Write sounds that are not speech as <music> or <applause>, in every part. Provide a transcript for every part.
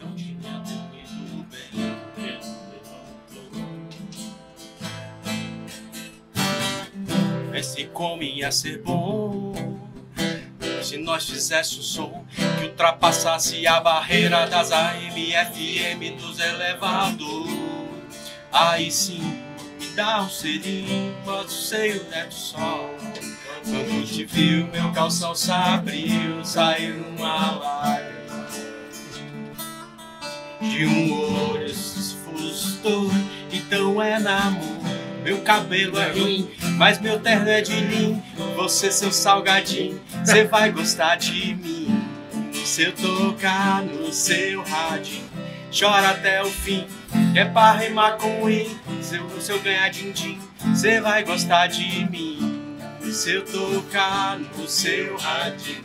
não tinha bem. Esse como ia ser bom se nós fizesse um som que ultrapassasse a barreira das AM, FM, dos elevados. Aí sim, me dá um selinho, bota o seio do sol. Quando te viu, meu calção se abriu, saiu uma lágrima. De um olho se esfustou, então é namoro. Meu cabelo é ruim, mas meu terno é de linho. Você, seu salgadinho, você <laughs> vai gostar de mim. Se eu tocar no seu rádio, chora até o fim. É pra rimar com i, se eu, se eu ganhar din-din, você vai gostar de mim. Se eu tocar no seu rádio.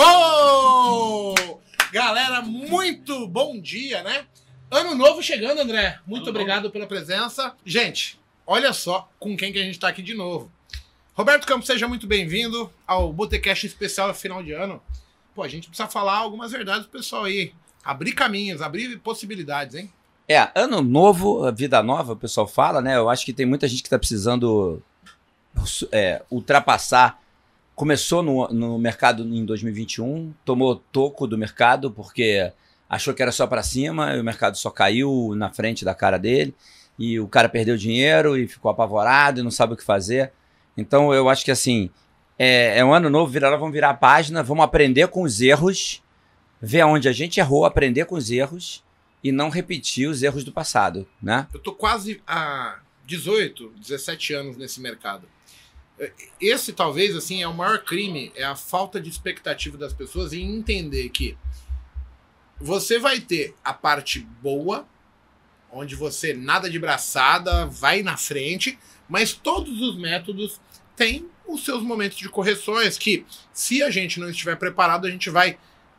Uou! Galera, muito bom dia, né? Ano novo chegando, André. Muito Ano obrigado pela presença. Gente, olha só com quem que a gente tá aqui de novo. Roberto Campos, seja muito bem-vindo ao Botecast especial final de ano. Pô, a gente precisa falar algumas verdades pro pessoal aí. Abrir caminhos, abrir possibilidades, hein? É, ano novo, vida nova, o pessoal fala, né? Eu acho que tem muita gente que tá precisando é, ultrapassar. Começou no, no mercado em 2021, tomou toco do mercado porque achou que era só para cima e o mercado só caiu na frente da cara dele e o cara perdeu dinheiro e ficou apavorado e não sabe o que fazer. Então eu acho que assim, é, é um ano novo, virar, vamos virar a página, vamos aprender com os erros, ver onde a gente errou, aprender com os erros e não repetir os erros do passado, né? Eu tô quase há 18, 17 anos nesse mercado. Esse talvez assim é o maior crime, é a falta de expectativa das pessoas em entender que você vai ter a parte boa, onde você nada de braçada, vai na frente, mas todos os métodos têm os seus momentos de correções que, se a gente não estiver preparado, a gente vai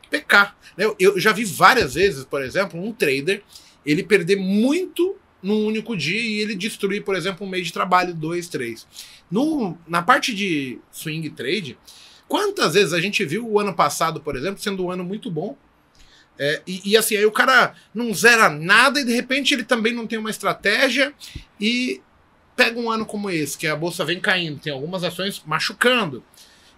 pecar. Eu, eu já vi várias vezes, por exemplo, um trader ele perder muito num único dia e ele destruir, por exemplo, um mês de trabalho, dois, três. No, na parte de swing trade, quantas vezes a gente viu o ano passado, por exemplo, sendo um ano muito bom? É, e, e, assim, aí o cara não zera nada e de repente ele também não tem uma estratégia e pega um ano como esse, que a bolsa vem caindo, tem algumas ações machucando.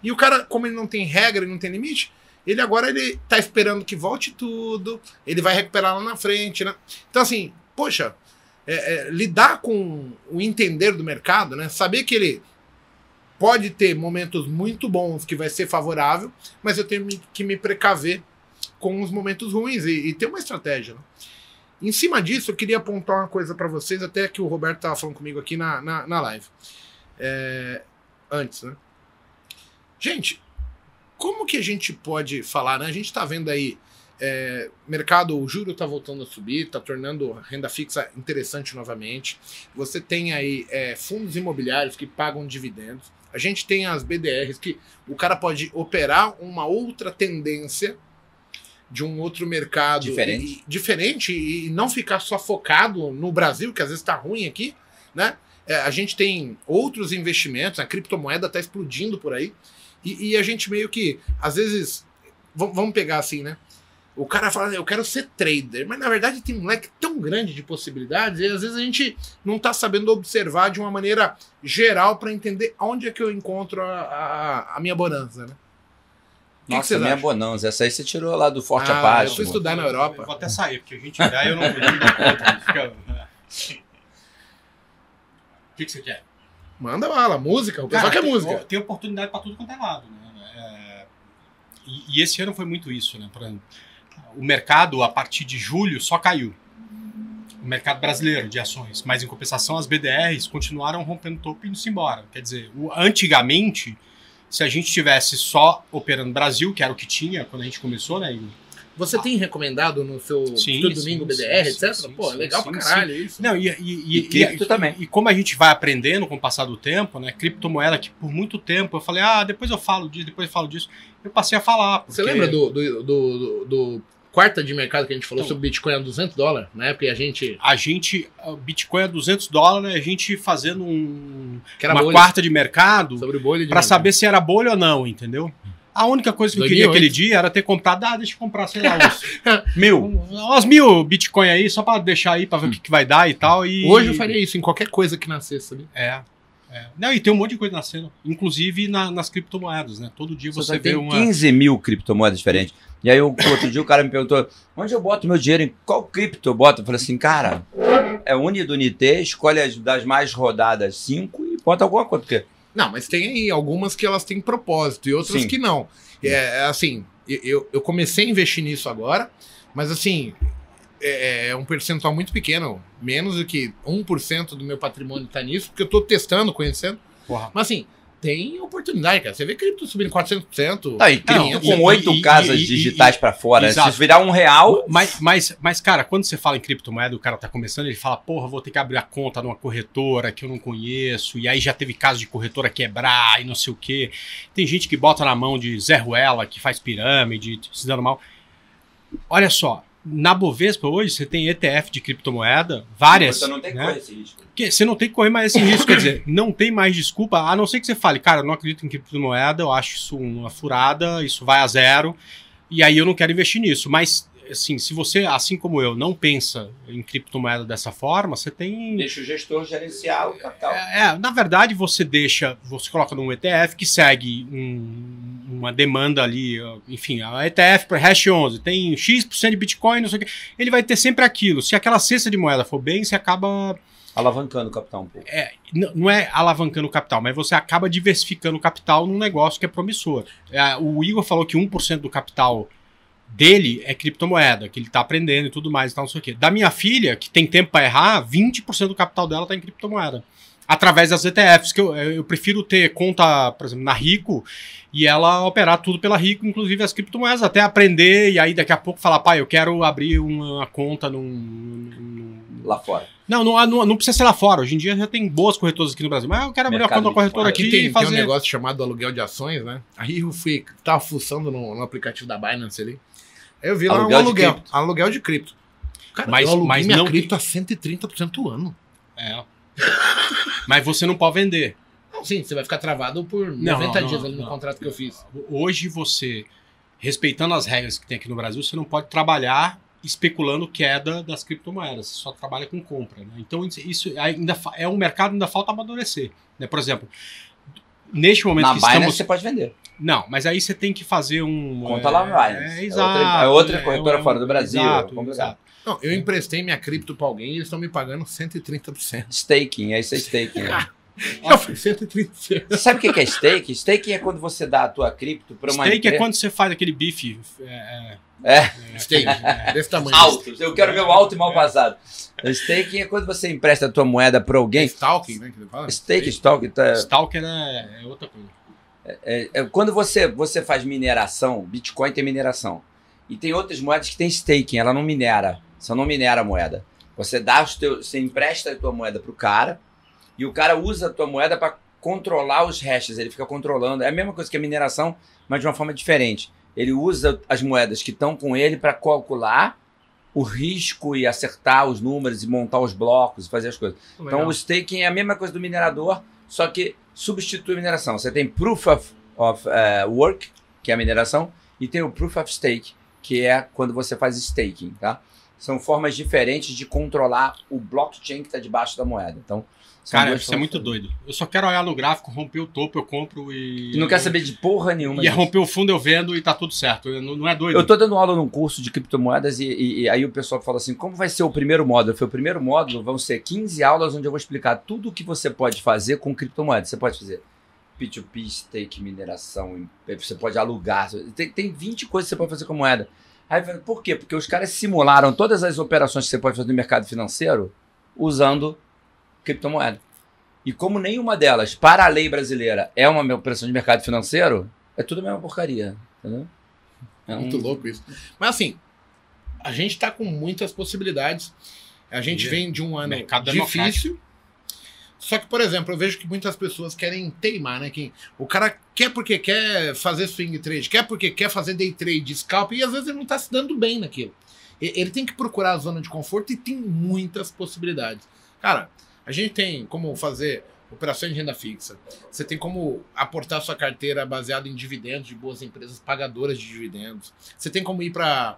E o cara, como ele não tem regra e não tem limite, ele agora ele tá esperando que volte tudo, ele vai recuperar lá na frente, né? Então assim, poxa, é, é, lidar com o entender do mercado, né? Saber que ele pode ter momentos muito bons que vai ser favorável, mas eu tenho que me precaver com os momentos ruins e, e ter uma estratégia. Né? Em cima disso, eu queria apontar uma coisa para vocês, até que o Roberto estava falando comigo aqui na, na, na live. É, antes, né? Gente, como que a gente pode falar, né? A gente está vendo aí é, mercado, o juro está voltando a subir, está tornando a renda fixa interessante novamente. Você tem aí é, fundos imobiliários que pagam dividendos. A gente tem as BDRs que o cara pode operar uma outra tendência de um outro mercado Diferente. e, diferente e não ficar só focado no Brasil, que às vezes está ruim aqui, né? É, a gente tem outros investimentos, a criptomoeda está explodindo por aí, e, e, a gente meio que, às vezes, vamos pegar assim, né? O cara fala, eu quero ser trader, mas na verdade tem um leque tão grande de possibilidades e às vezes a gente não está sabendo observar de uma maneira geral para entender onde é que eu encontro a, a, a minha bonança, né? Nossa, que minha acham? bonança. Essa aí você tirou lá do Forte Ah, Apache. eu fui mano. estudar na Eu Europa. vou até sair, porque a gente olhar eu não, eu não dou conta. Fica... O que, que você quer? Manda bala, música, o pessoal Cara, quer tem, música. Tem oportunidade para tudo quanto é lado. Né? É, e, e esse ano foi muito isso. Né? Pra- o mercado, a partir de julho, só caiu. O mercado brasileiro de ações. Mas, em compensação, as BDRs continuaram rompendo topo e indo-se embora. Quer dizer, o- antigamente, se a gente tivesse só operando Brasil, que era o que tinha quando a gente começou, né? e- Você tem recomendado no seu Sim, domingo sim, BDR, sim, etc? sim, Pô, sim, legal sim, pra caralho isso. Não, e, e, e, E cripto também. E como a gente vai aprendendo com o passar do tempo, né? Criptomoeda que por muito tempo eu falei, ah, depois eu falo disso, depois eu falo disso. Eu passei a falar. Você porque- lembra do, do, do, do- do quarta de mercado que a gente falou Então. sobre Bitcoin a 200 dólares, na época e a gente. A gente, Bitcoin a 200 dólares, a gente fazendo um, Que era uma bolha, quarta de mercado sobre bolha de pra mercado. saber se era bolha ou não, entendeu? A única coisa que eu queria 2008. aquele dia era ter comprado, ah, deixa eu comprar, sei lá, <laughs> uns mil, uns mil Bitcoin aí, só pra deixar aí, pra ver o que, que vai dar e tal. E... Hoje eu faria isso em qualquer coisa que nascesse, sabe? É. é. Não, e tem um monte de coisa nascendo, inclusive na- nas criptomoedas, né? Todo dia Você você tem vê uma... 15 mil criptomoedas diferentes. E aí, outro dia, o cara me perguntou: onde eu boto meu dinheiro? Em qual cripto eu boto? Eu falei assim, cara, é Uni do Unité, escolhe as das mais rodadas 5 e bota alguma coisa. Porque Não, mas tem aí algumas que elas têm propósito e outras Sim. que não. É, é assim, eu, eu comecei a investir nisso agora, mas assim, é, é um percentual muito pequeno, menos do que 1% do meu patrimônio tá nisso, porque eu tô testando, conhecendo. Porra. Mas assim, tem oportunidade, cara. Você vê cripto subindo 400%. tá aí, cripto Não, com e- oito e- casas e- e- digitais pra fora. Exato. Se virar um real, Mas, mas, mas, cara, quando você fala em criptomoeda, o cara tá começando, ele fala, porra, vou ter que abrir a conta numa corretora que eu não conheço, e aí já teve caso de corretora quebrar e não sei o quê. Tem gente que bota na mão de Zé Ruela, que faz pirâmide, se dando mal. Olha só, na Bovespa hoje você tem ETF de criptomoeda, várias. você não tem que né? correr esse risco. Porque você não tem que correr mais esse risco, quer dizer, não tem mais desculpa, a não ser que você fale, cara, eu não acredito em criptomoeda, eu acho isso uma furada, isso vai a zero, e aí eu não quero investir nisso. Mas, assim, se você, assim como eu, não pensa em criptomoeda dessa forma, você tem. Deixa o gestor gerenciar o capital. É, é, na verdade, você deixa, você coloca num ETF que segue um- uma demanda ali, enfim, a ETF para Hash 11 tem X% de Bitcoin, não sei o quê. Ele vai ter sempre aquilo. Se aquela cesta de moeda for bem, você acaba Alavancando o capital um pouco. é, não é alavancando o capital, mas você acaba diversificando o capital num negócio que é promissor. É, o Igor falou que 1% do capital dele é criptomoeda, que ele tá aprendendo e tudo mais e tal, não sei o quê. Da minha filha, que tem tempo para errar, 20% do capital dela tá em criptomoeda. Através das ETFs, que eu, eu prefiro ter conta, por exemplo, na Rico e ela operar tudo pela Rico, inclusive as criptomoedas, até aprender e aí daqui a pouco falar, pai, eu quero abrir uma conta num- num Lá fora. não, não, não, não precisa ser lá fora. Hoje em dia já tem boas corretoras aqui no Brasil. Mas eu quero abrir Mercado uma conta de corretora aqui Aqui tem, e tem fazer. um negócio chamado aluguel de ações, né? Aí eu fui, tava fuçando no, no aplicativo da Binance ali. Aí eu vi lá Aluguel um de aluguel. cripto. Aluguel de cripto. Cara, Mas- eu aluguei mas minha não cripto a 130% do ano. É. Mas você não pode vender. Não, sim, você vai ficar travado por Não, 90 não, dias não, ali no não. contrato que eu fiz. Hoje você, respeitando as regras que tem aqui no Brasil, você não pode trabalhar especulando queda das criptomoedas. Você só trabalha com compra. né? Então isso- ainda é um mercado ainda falta amadurecer. Né? Por exemplo, neste momento Na que Binance estamos. você pode vender. Não, mas aí você tem que fazer um. Conta lá no Binance. É, É exato. outra- é outra corretora um- fora do Brasil, Exato, é exato. Não, eu emprestei minha cripto pra alguém e eles estão me pagando 130%. Staking, é isso é staking. Eu fui 130%. Você sabe o que é stake? Staking é quando você dá a tua cripto para uma Steak é quando você faz aquele bife. É, É. é, Stake, é, desse tamanho. alto. Eu quero ver o alto e mal passado. Staking é quando você empresta a tua moeda para É alguém. stalking, né? Que você fala? Stake, stalk, tá, Stalker é, é outra coisa. é, é quando você, você faz mineração, Bitcoin tem mineração. E tem outras moedas que tem staking, ela não minera. Você não minera a moeda. Você dá os teus, você empresta a tua moeda pro cara e o cara usa a tua moeda para controlar os hashes, ele fica controlando. É a mesma coisa que a mineração, mas de uma forma diferente. Ele usa as moedas que estão com ele para calcular o risco e acertar os números e montar os blocos e fazer as coisas. Então Legal. o staking é a mesma coisa do minerador, só que substitui a mineração. Você tem proof of, of eh, work, que é a mineração, e tem o proof of stake, que é quando você faz staking, tá? São formas diferentes de controlar o blockchain que está debaixo da moeda. Então, Cara, isso é muito doido. Eu só quero olhar no gráfico, romper o topo, eu compro e. E não quer saber de porra nenhuma. E é disso. romper o fundo, eu vendo e tá tudo certo. Não, não é doido. Eu tô dando aula num curso de criptomoedas e, e- e aí o pessoal fala assim: como vai ser o primeiro módulo? Foi o primeiro módulo, vão ser 15 aulas onde eu vou explicar tudo o que você pode fazer com criptomoedas. Você pode fazer P2P, stake, mineração, você pode alugar. Tem, tem 20 coisas que você pode fazer com moeda. Aí por quê? Porque os caras simularam todas as operações que você pode fazer no mercado financeiro usando criptomoeda. E como nenhuma delas, para a lei brasileira, é uma operação de mercado financeiro, é tudo a mesma porcaria. Entendeu? É Muito um- louco isso. Mas assim, a gente tá com muitas possibilidades. A gente E- vem de um ano mercado difícil. Só que, por exemplo, eu vejo que muitas pessoas querem teimar, né? Que o cara quer porque quer fazer swing trade, quer porque quer fazer day trade, scalp, e às vezes ele não tá se dando bem naquilo. Ele tem que procurar a zona de conforto e tem muitas possibilidades. Cara, a gente tem como fazer operações de renda fixa. Você tem como aportar sua carteira baseada em dividendos de boas empresas pagadoras de dividendos. Você tem como ir para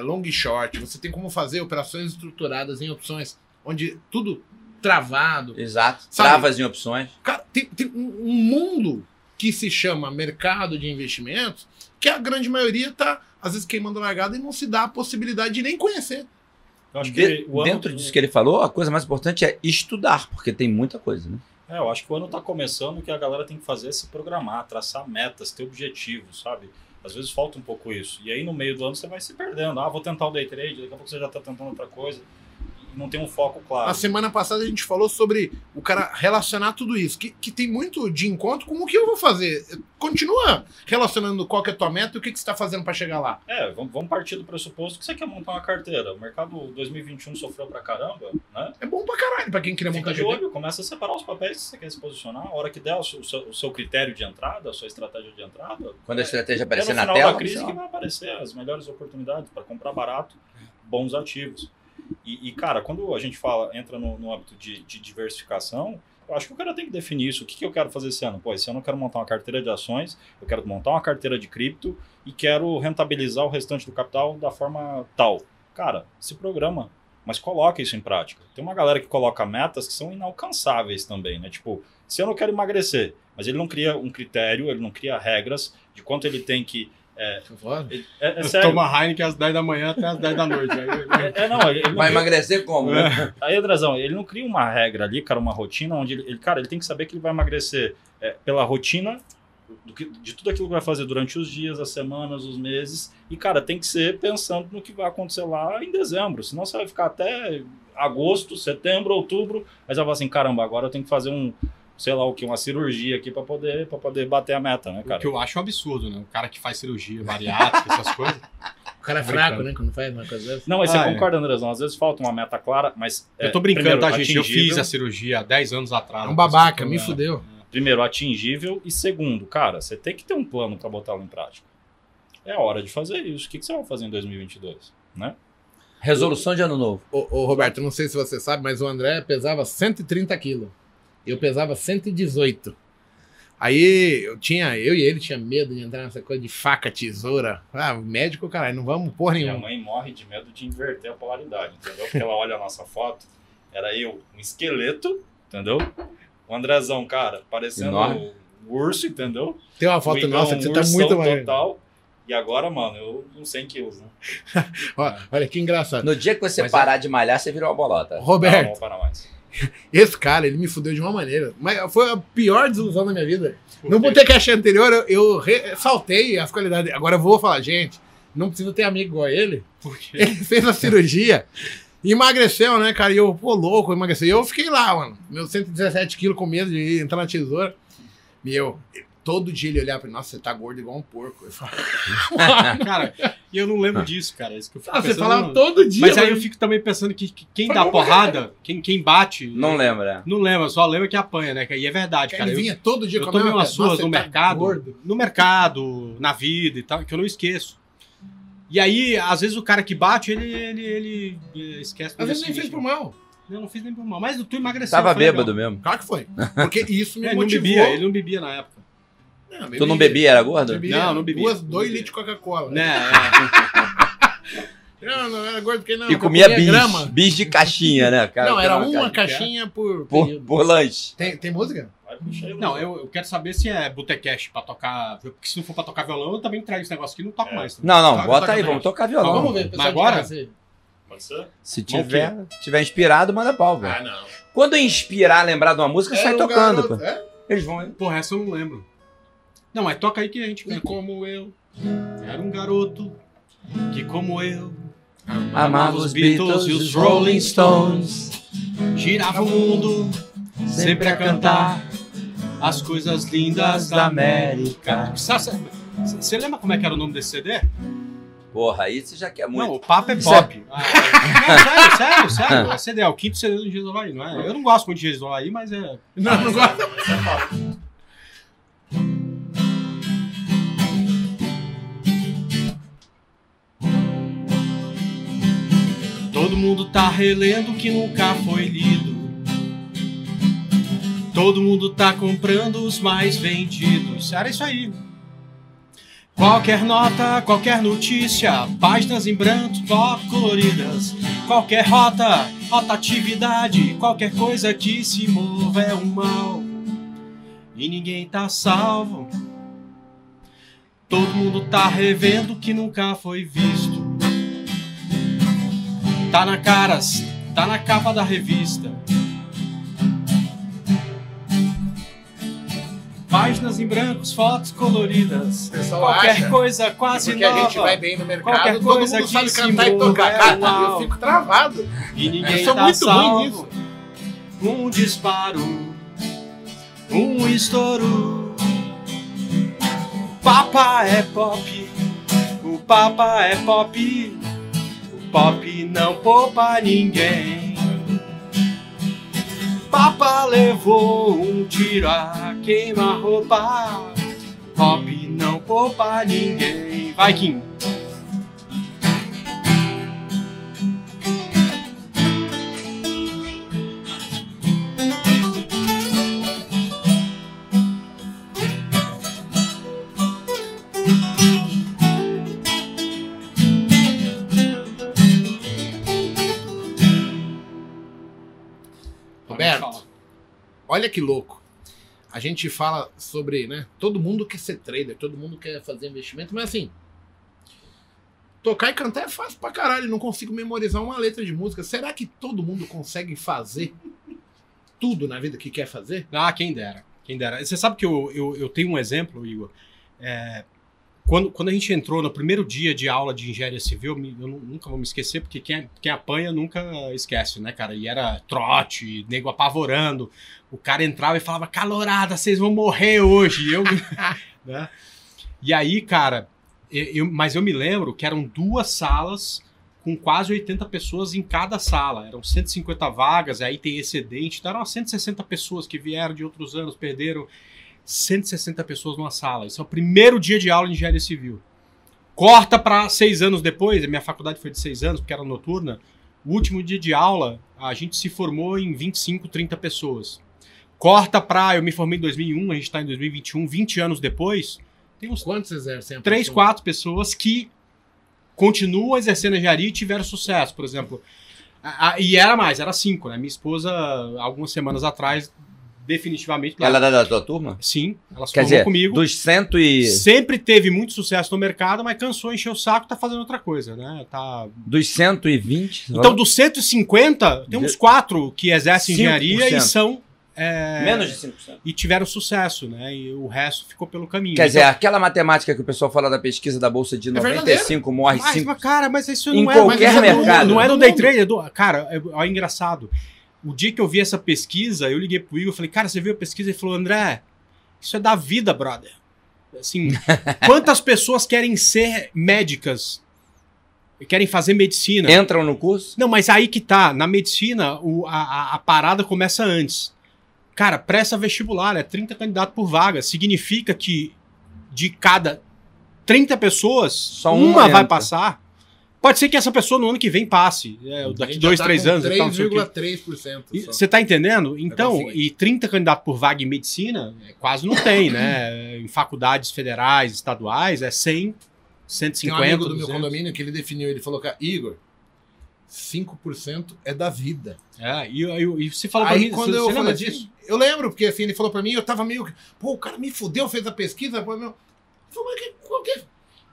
long e short. Você tem como fazer operações estruturadas em opções onde tudo travado. Exato. Sabe? Travas em opções. Cara, tem, tem um mundo que se chama mercado de investimentos que a grande maioria tá, às vezes, queimando largada e não se dá a possibilidade de nem conhecer. Eu acho De- que o ano- dentro disso que ele falou, a coisa mais importante é estudar, porque tem muita coisa, né? É, eu acho que o ano tá começando, o que a galera tem que fazer é se programar, traçar metas, ter objetivos, sabe? Às vezes falta um pouco isso. E aí no meio do ano você vai se perdendo. Ah, vou tentar o day trade, daqui a pouco você já tá tentando outra coisa. Não tem um foco claro. Na semana passada a gente falou sobre o cara relacionar tudo isso, que, que tem muito de encontro com o que eu vou fazer. Continua relacionando qual que é a tua meta e o que, que você está fazendo para chegar lá. É, vamos, vamos partir do pressuposto que você quer montar uma carteira. O mercado 2021 sofreu pra caramba, né? É bom pra caralho pra quem queria Fica montar de olho, começa a separar os papéis que você quer se posicionar. A hora que der o seu, o seu- critério de entrada, a sua estratégia de entrada. Quando a estratégia é aparecer no na final tela, da crise que vai aparecer as melhores oportunidades para comprar barato, bons ativos. E, e, cara, quando a gente fala, entra no, no âmbito de, de diversificação, eu acho que o cara tem que definir isso. O que, que eu quero fazer esse ano? Pô, esse ano eu quero montar uma carteira de ações, eu quero montar uma carteira de cripto e quero rentabilizar o restante do capital da forma tal. Cara, se programa, mas coloca isso em prática. Tem uma galera que coloca metas que são inalcançáveis também, né? Tipo, se eu não quero emagrecer, mas ele não cria um critério, ele não cria regras de quanto ele tem que. É, é, é sério. Toma Heineken às 10 da manhã até às 10 da noite. Aí- É, é, não, ele, não Vai cria- emagrecer como? né? Aí, Andrezão, ele não cria uma regra ali, cara, uma rotina onde ele, cara, ele tem que saber que ele vai emagrecer é, pela rotina do que- de tudo aquilo que vai fazer durante os dias, as semanas, os meses. E, cara, tem que ser pensando no que vai acontecer lá em dezembro. Senão você vai ficar até agosto, setembro, outubro. Aí você vai falar assim: caramba, agora eu tenho que fazer um, sei lá o que, uma cirurgia aqui para poder, pra poder bater a meta, né, O cara? que eu acho um absurdo, né? O cara que faz cirurgia bariátrica, essas coisas. O cara é fraco, né? Quando faz uma coisa dessa. Não, mas você Ah, é. concorda, Andrezão? Às vezes falta uma meta clara, mas. Eu é, tô brincando, primeiro, tá, gente? Eu atingível. fiz a cirurgia há 10 anos atrás. É um babaca, me É. fudeu. primeiro, atingível e segundo, cara, você tem que ter um plano para botá-lo em prática. É a hora de fazer isso. O que, que você vai fazer em 2022? Né? Resolução de ano novo. Ô, ô, Roberto, não sei se você sabe, mas o André pesava 130 quilos. Eu pesava 118. Aí eu tinha, eu e ele tinha medo de entrar nessa coisa de faca, tesoura. Ah, médico, caralho, não vamos porra Minha nenhuma. mãe morre de medo de inverter a polaridade, entendeu? Porque ela olha a nossa foto, era eu, um esqueleto, entendeu? O Andrezão, cara, parecendo Enorme. um urso, entendeu? Tem uma O foto nossa um que você tá muito mais. total. E agora, mano, eu uns 100 quilos, né? <laughs> Ó, Olha que engraçado. No dia que você Mas parar de malhar, você virou uma bolota. Não, Roberto, não vou parar mais. Esse cara, ele me fudeu de uma maneira. Mas foi a pior desilusão da minha vida. Por No? Botecash anterior, eu, eu re- saltei as qualidades. Agora eu vou falar, gente, não precisa ter amigo igual ele. Ele fez a cirurgia, emagreceu, né, cara? E eu, pô, louco, emagreceu. E eu fiquei lá, mano. Meus 117 quilos com medo de entrar na tesoura. Meu, todo dia ele olhava pra mim, nossa, você tá gordo igual um porco. Eu falava, <laughs> Cara, e eu não lembro disso, cara. Isso que eu fico ah, você falava não- todo dia. Mas aí eu fico também pensando que, que quem dá porrada, quem, quem bate. Não lembra. Não lembra, só lembra que apanha, né? E é verdade, cara. Ele Eu, vinha todo dia eu com a tomei umas suas no você tá mercado, gordo. no mercado, na vida e tal, que eu não esqueço. E aí, às vezes o cara que bate, ele, ele, ele eh, esquece. Às vezes nem fez por mal. Eu não fiz nem por mal. Mas tu emagreceu. Tava bêbado legal. mesmo. Claro que foi. Porque isso me É, <laughs> ele não motivou. bebia, ele não bebia na época. Não, Tu não bebia, era gordo? Bebia Não, não bebia. Duas, Não dois litros de Coca-Cola. Né? é. <laughs> Não, não era gordo porque não. E eu comia bis. grama. Bis de caixinha, né? Cara, Não, era uma caixinha. caixinha por Por, período. por lanche. Tem, tem música? Não, eu, eu quero saber se é botecash pra tocar. Porque se não for pra tocar violão, eu também trago esse negócio aqui e não toco É. mais. também. Não, não, Toca, bota toca aí, mais. vamos tocar violão. Vamos ver, Mas pessoal agora? Se Mas o tiver, tiver inspirado, manda pau, velho. Ah, não. Quando inspirar, lembrar de uma música, sai Era um tocando, garoto, pô. é? Eles vão, hein? Porra, essa eu não lembro. Não, mas toca aí que a gente canta. como eu. Era um garoto que, como eu, Amava os Beatles e os Rolling Stones. girava o mundo sempre a cantar as coisas lindas da América. Você lembra como é que era o nome desse CD? Porra, aí você já quer muito. Não, o papo é pop. Ah, não, sério, sério, sério. É CD, é o quinto CD do do Havaí, não é? Eu não gosto muito de do Havaí, mas é. Não, não gosto. Todo mundo tá relendo o que nunca foi lido. Todo mundo tá comprando os mais vendidos. Era isso aí. Qualquer nota, qualquer notícia, páginas em branco, fotos coloridas. Qualquer rota, rotatividade, qualquer coisa que se mova é um mal. E ninguém tá salvo. Todo mundo tá revendo o que nunca foi visto. Tá na caras, tá na capa da revista. Páginas em brancos, fotos coloridas. Qualquer acha coisa quase porque nova. a gente vai bem no mercado, Qualquer todo coisa mundo que sabe cantar e mova tocar. é Cara, eu fico travado. E ninguém Eu sou tá muito ruim salvo. nisso. Um disparo, um estouro. O Papa é pop, o Papa é pop. Pop não poupa ninguém. Papa levou um tiro a queima-roupa. Pop não poupa ninguém. Vai, Kim. Olha que louco. A gente fala sobre, né? Todo mundo quer ser trader, todo mundo quer fazer investimento, mas assim. Tocar e cantar é fácil pra caralho. Não consigo memorizar uma letra de música. Será que todo mundo consegue fazer tudo na vida que quer fazer? Ah, quem dera. Quem dera. Você sabe que eu, eu, eu tenho um exemplo, Igor. É, quando, quando a gente entrou no primeiro dia de aula de engenharia civil, eu nu- nunca vou me esquecer, porque quem, quem apanha nunca esquece, né, cara? E era trote, nego apavorando. O cara entrava e falava, calorada, vocês vão morrer hoje. E Eu, <laughs> né? E aí, cara, eu, mas eu me lembro que eram duas salas com quase 80 pessoas em cada sala. Eram 150 vagas, aí tem excedente. Então eram umas 160 pessoas que vieram de outros anos, perderam 160 pessoas numa sala. Isso é o primeiro dia de aula de engenharia civil. Corta para seis anos depois, a minha faculdade foi de seis anos, porque era noturna. O último dia de aula, a gente se formou em 25, 30 pessoas. Corta para. Eu me formei em 2001, a gente está em 2021, 20 anos depois. Tem uns Quantos exercem? três, quatro pessoas que continuam exercendo engenharia e tiveram sucesso, por exemplo. A- a- e era mais, era cinco, né? Minha esposa, algumas semanas atrás, definitivamente. Ela é da tua turma? Sim, ela se Quer formou dizer, comigo. dos cento e. Sempre teve muito sucesso no mercado, mas cansou, encheu o saco, tá fazendo outra coisa, né? Tá... Dos 120. Então, dos 150, tem uns quatro que exercem 5%. engenharia e são. é, menos de 5%. E tiveram sucesso, né? E o resto ficou pelo caminho. Quer dizer, Então, aquela matemática que o pessoal fala da pesquisa da Bolsa de É 95 morre mas, 5. mas, cara, mas isso Em não é. qualquer mas isso não- mercado. Não é no day trade. é do- Cara, é, é engraçado. O dia que eu vi essa pesquisa, eu liguei pro Igor e falei, cara, você viu a pesquisa? Ele falou, André, isso é da vida, brother. Assim, <laughs> quantas pessoas querem ser médicas? Querem fazer medicina? Entram no curso? Não, mas aí que tá. Na medicina, o- a, a- parada começa antes. Cara, presta vestibular, é 30 candidatos por vaga. Significa que de cada 30 pessoas, Só uma, uma vai passar. Pode ser que essa pessoa no ano que vem passe. é, A daqui dois, tá três anos. e tal, não sei o quê. 3,3%. E só. Você tá entendendo? Então, conseguir. e 30 candidatos por vaga em medicina, é, quase não tem, né? <clears throat> Em faculdades federais, estaduais, é 100, Tem 150, um amigo do meu 200. condomínio que ele definiu, ele falou, cara, Igor, 5% é da vida. É, e, e, e você falou pra Aí mim, quando você, eu você lembra assim, disso? eu lembro, porque assim, ele falou pra mim, eu tava meio, que, pô, o cara me fudeu, fez a pesquisa, pô, meu... Eu falei, mas que, qual que,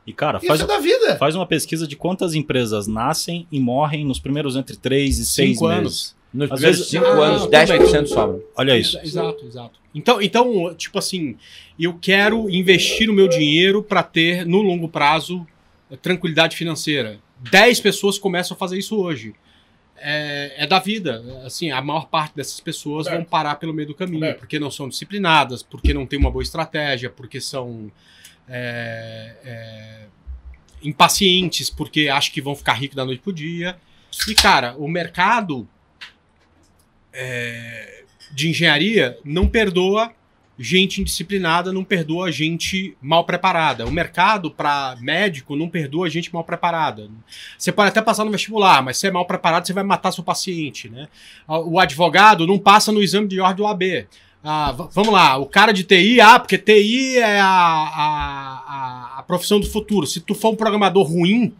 E, cara, isso faz, é da vida. faz uma pesquisa de quantas empresas nascem e morrem nos primeiros entre 3 e 6 Cinco meses. anos. Nos Às primeiros vezes- 5 Ah, anos, tudo 10% bem. sobra. Olha isso. Exato, exato. Então, então, tipo assim, eu quero investir o meu dinheiro para ter, no longo prazo, tranquilidade financeira. 10 pessoas começam a fazer isso hoje. É, é da vida. Assim, a maior parte dessas pessoas Certo. vão parar pelo meio do caminho, Certo. porque não são disciplinadas, porque não tem uma boa estratégia, porque são. É, é, impacientes porque acham que vão ficar ricos da noite pro dia. E, cara, o mercado é, de engenharia não perdoa gente indisciplinada, não perdoa gente mal preparada. O mercado para médico não perdoa gente mal preparada. Você pode até passar no vestibular, mas se é mal preparado, você vai matar seu paciente. Né? O advogado não passa no exame de ordem do AB. Ah, vamos lá, o cara de TI, ah, porque TI é a, a, a, a profissão do futuro. Se tu for um programador ruim,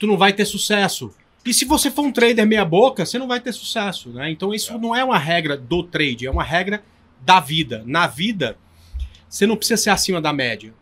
tu não vai ter sucesso. E se você for um trader meia boca, você não vai ter sucesso, né? Então isso não é uma regra do trade, é uma regra da vida. Na vida, você não precisa ser acima da média.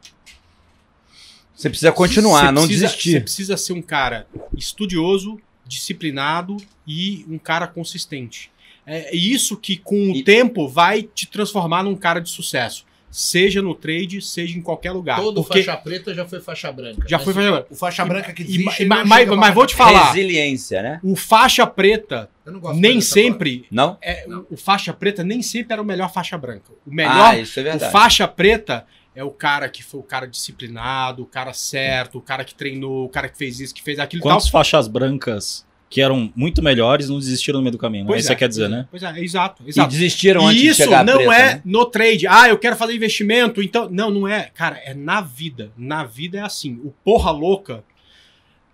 Você precisa continuar, Você não precisa- desistir. Você precisa ser um cara estudioso, disciplinado e um cara consistente. É isso que, com o E- tempo, vai te transformar num cara de sucesso. Seja no trade, seja em qualquer lugar. Todo Porque faixa preta já foi faixa branca. já foi o- faixa branca. O faixa branca que E- desiste. e- mas, não mas- mas vou te falar, Resiliência, né? o faixa preta preta. Eu não gosto nem sempre Não? é, Não. o faixa preta nem sempre era o melhor faixa branca. O melhor, ah, isso é o verdade. faixa preta é o cara que foi o cara disciplinado, o cara certo, o cara que treinou, o cara que fez isso, que fez aquilo. Quantas faixas brancas que eram muito melhores não desistiram no meio do caminho? Né? Isso você quer dizer, pois é, né? Pois é, exato, E exato. desistiram antes E de isso chegar a não preta, é né? no trade. Ah, eu quero fazer investimento, então. Não, não é. Cara, é na vida. Na vida é assim. O porra louca,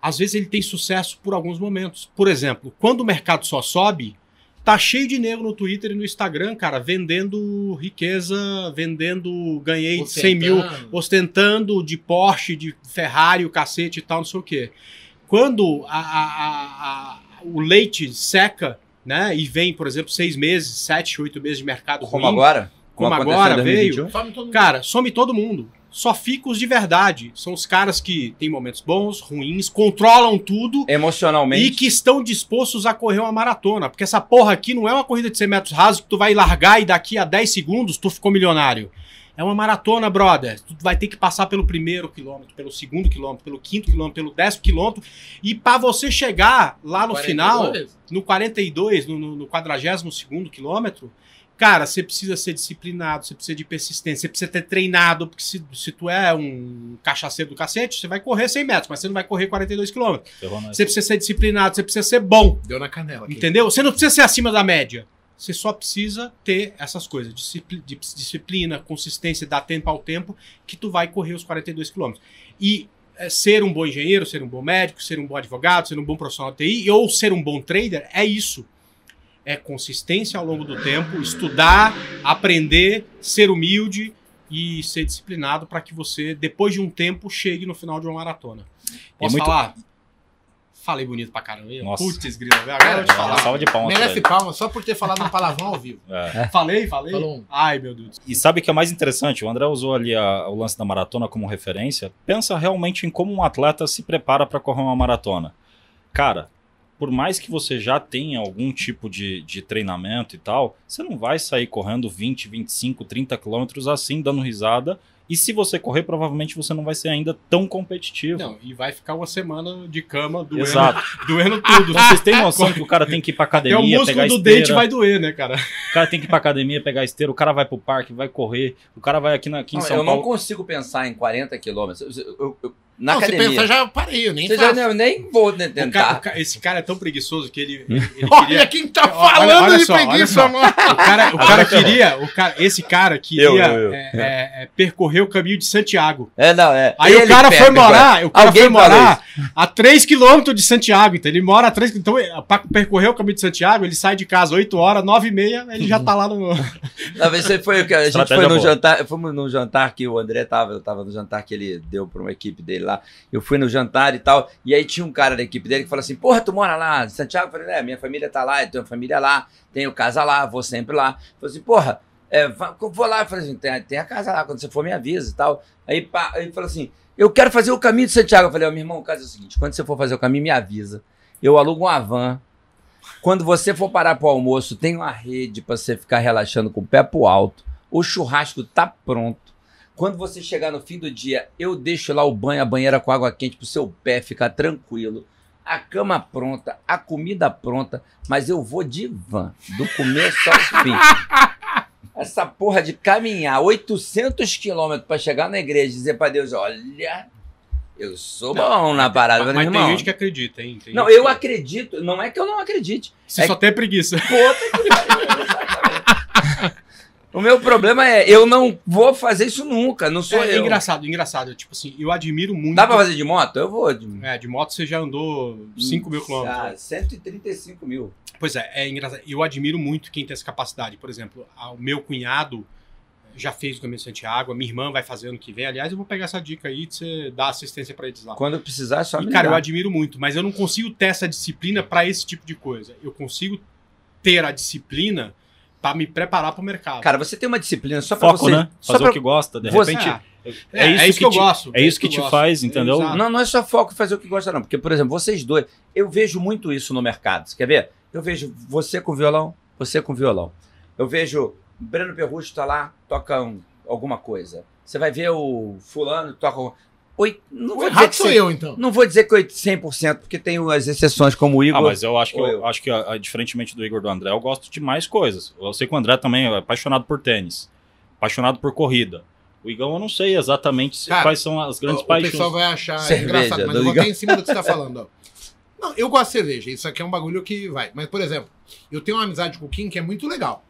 às vezes ele tem sucesso por alguns momentos. Por exemplo, quando o mercado só sobe, tá cheio de nego no Twitter e no Instagram, cara, vendendo riqueza, vendendo. Ganhei 100 mil, Ostentando. ostentando de Porsche, de Ferrari, o cacete e tal, não sei o quê. Quando a- a- a- a- o leite seca, né, e vem, por exemplo, seis meses, sete, oito meses de mercado Como ruim, agora? Como aconteceu agora em 2021? Some todo mundo. Cara, some todo mundo. Só fica os de verdade. São os caras que têm momentos bons, ruins, controlam tudo Emocionalmente. e que estão dispostos a correr uma maratona. Porque essa porra aqui não é uma corrida de 100 metros rasos que tu vai largar e daqui a 10 segundos tu ficou milionário. É uma maratona, brother. Tu vai ter que passar pelo primeiro quilômetro, pelo segundo quilômetro, pelo quinto quilômetro, pelo décimo quilômetro. E pra você chegar lá no 42, final, no 42, no, no, no 42 quilômetro, cara, você precisa ser disciplinado, você precisa de persistência, você precisa ter treinado, porque se, se tu é um cachaceiro do cacete, você vai correr 100 metros, mas você não vai correr 42 quilômetros. Você precisa ser disciplinado, você precisa ser bom, Deu na canela aqui. entendeu? Você não precisa ser acima da média. Você só precisa ter essas coisas, disciplina, consistência, dar tempo ao tempo, que tu vai correr os 42 quilômetros. E é, ser um bom engenheiro, ser um bom médico, ser um bom advogado, ser um bom profissional de TI, ou ser um bom trader, é isso. É consistência ao longo do tempo, estudar, aprender, ser humilde e ser disciplinado para que você, depois de um tempo, chegue no final de uma maratona. Posso muito- falar? Falei bonito pra caramba. Nossa. Putz, grila, velho. Agora eu vou te falar. salva de palmas. Merece ele. palma só por ter falado um palavrão ao vivo. É. Falei, falei. Falou. Ai, meu Deus. E sabe o que é mais interessante? O André usou ali a- o lance da maratona como referência. Pensa realmente em como um atleta se prepara para correr uma maratona. Cara, por mais que você já tenha algum tipo de, de treinamento e tal, você não vai sair correndo 20, 25, 30 quilômetros assim, dando risada. E se você correr, provavelmente você não vai ser ainda tão competitivo. Não, e vai ficar uma semana de cama doendo, Exato. <laughs> doendo tudo. Então, vocês têm noção que o cara tem que ir pra Até o academia, músculo pegar do esteira. dente vai doer, né, cara? O cara tem que ir pra academia, pegar esteira. O cara vai pro parque, vai correr. O cara vai aqui, na, aqui em Não, São eu Paulo. não consigo pensar em 40 quilômetros. Eu- eu- eu- na não, academia. se pensar, já parei, eu nem Você já faço. nem, vou né, O cara- tentar. o ca- esse cara é tão preguiçoso que ele, ele, <laughs> ele Olha queria. quem tá Olha- falando olha de só, olha preguiça agora. O cara, o cara queria. O cara, esse cara queria Eu, eu, eu. é, é, é, percorrer o caminho de Santiago. É, não, é. Aí Ele o cara foi morar, o cara Alguém foi morar a 3 km de Santiago, então ele mora a 3 Então, pra percorrer o caminho de Santiago, ele sai de casa 8 horas, 9 e meia, ele já tá lá no. <laughs> Não, mas isso foi o que a gente Estratégia foi no boa. jantar. Fomos num jantar que o André tava, eu tava no jantar que ele deu pra uma equipe dele lá. Eu fui no jantar e tal, e aí tinha um cara da equipe dele que falou assim: Porra, tu mora lá em Santiago? Eu falei: É, minha família tá lá, eu tenho família lá, tenho casa lá, vou sempre lá. Falei assim: Porra, é, vou lá. Eu falei assim: tem, tem a casa lá, quando você for me avisa e tal. Aí ele falou assim: Eu quero fazer o caminho de Santiago. Eu falei: Ó, meu irmão, o caso é o seguinte: quando você for fazer o caminho, me avisa. Eu alugo uma van. Quando você for parar pro almoço, tem uma rede pra você ficar relaxando com o pé pro alto. O churrasco tá pronto. Quando você chegar no fim do dia, eu deixo lá o banho, a banheira com água quente pro seu pé ficar tranquilo. A cama pronta, a comida pronta, mas eu vou de van, do começo ao fim. <laughs> Essa porra de caminhar 800 quilômetros pra chegar na igreja e dizer pra Deus, olha, Eu sou bom na parada, mas, mas, irmão. tem gente que acredita, hein? Tem Não, eu que- acredito. Não é que eu não acredite. Você é só tem preguiça. Puta que. <laughs> O meu problema é, eu não vou fazer isso nunca, não sou é, eu. engraçado, engraçado. Tipo assim, eu admiro muito. Dá pra fazer de moto? Eu vou. De... É, de moto você já andou 5 mil quilômetros. Ah, 135 mil. Pois é, é engraçado. Eu admiro muito quem tem essa capacidade. Por exemplo, o meu cunhado já fez o caminho de Santiago, a minha irmã vai fazer ano que vem. Aliás, eu vou pegar essa dica aí de você dar assistência pra eles lá. Quando precisar, é só E, me cara, eu admiro muito, mas eu não consigo ter essa disciplina pra esse tipo de coisa. Eu consigo ter a disciplina pra me preparar pro mercado. Cara, você tem uma disciplina só pra Foco, você. né? Só Fazer pra... o que gosta. De você- repente, é, é isso que, eu te- gosto. é isso que te eu gosto. faz, entendeu? Exato. Não, não é só foco em fazer o que gosta, não. Porque, por exemplo, vocês dois, eu vejo muito isso no mercado. Você quer ver? Eu vejo você com violão, você com violão. Eu vejo Breno Perrucho tá lá, toca um- alguma coisa. Você vai ver o fulano toca. Um- Oi, não O vou dizer que sou eu, então. Não vou dizer que 100%, porque tem as exceções como o Igor. Ah, mas eu acho que, eu, eu? acho que ah, diferentemente do Igor e do André, eu gosto de mais coisas. Eu sei que o André também é apaixonado por tênis, apaixonado por corrida. O Igão eu não sei exatamente se- Cara, quais são as grandes o, o paixões. pessoal vai achar Cerveja, engraçado, mas eu vou até em cima do que você tá falando, ó. Não, eu gosto de cerveja. Isso aqui é um bagulho que vai. Mas, por exemplo, eu tenho uma amizade com o Kim que é muito legal.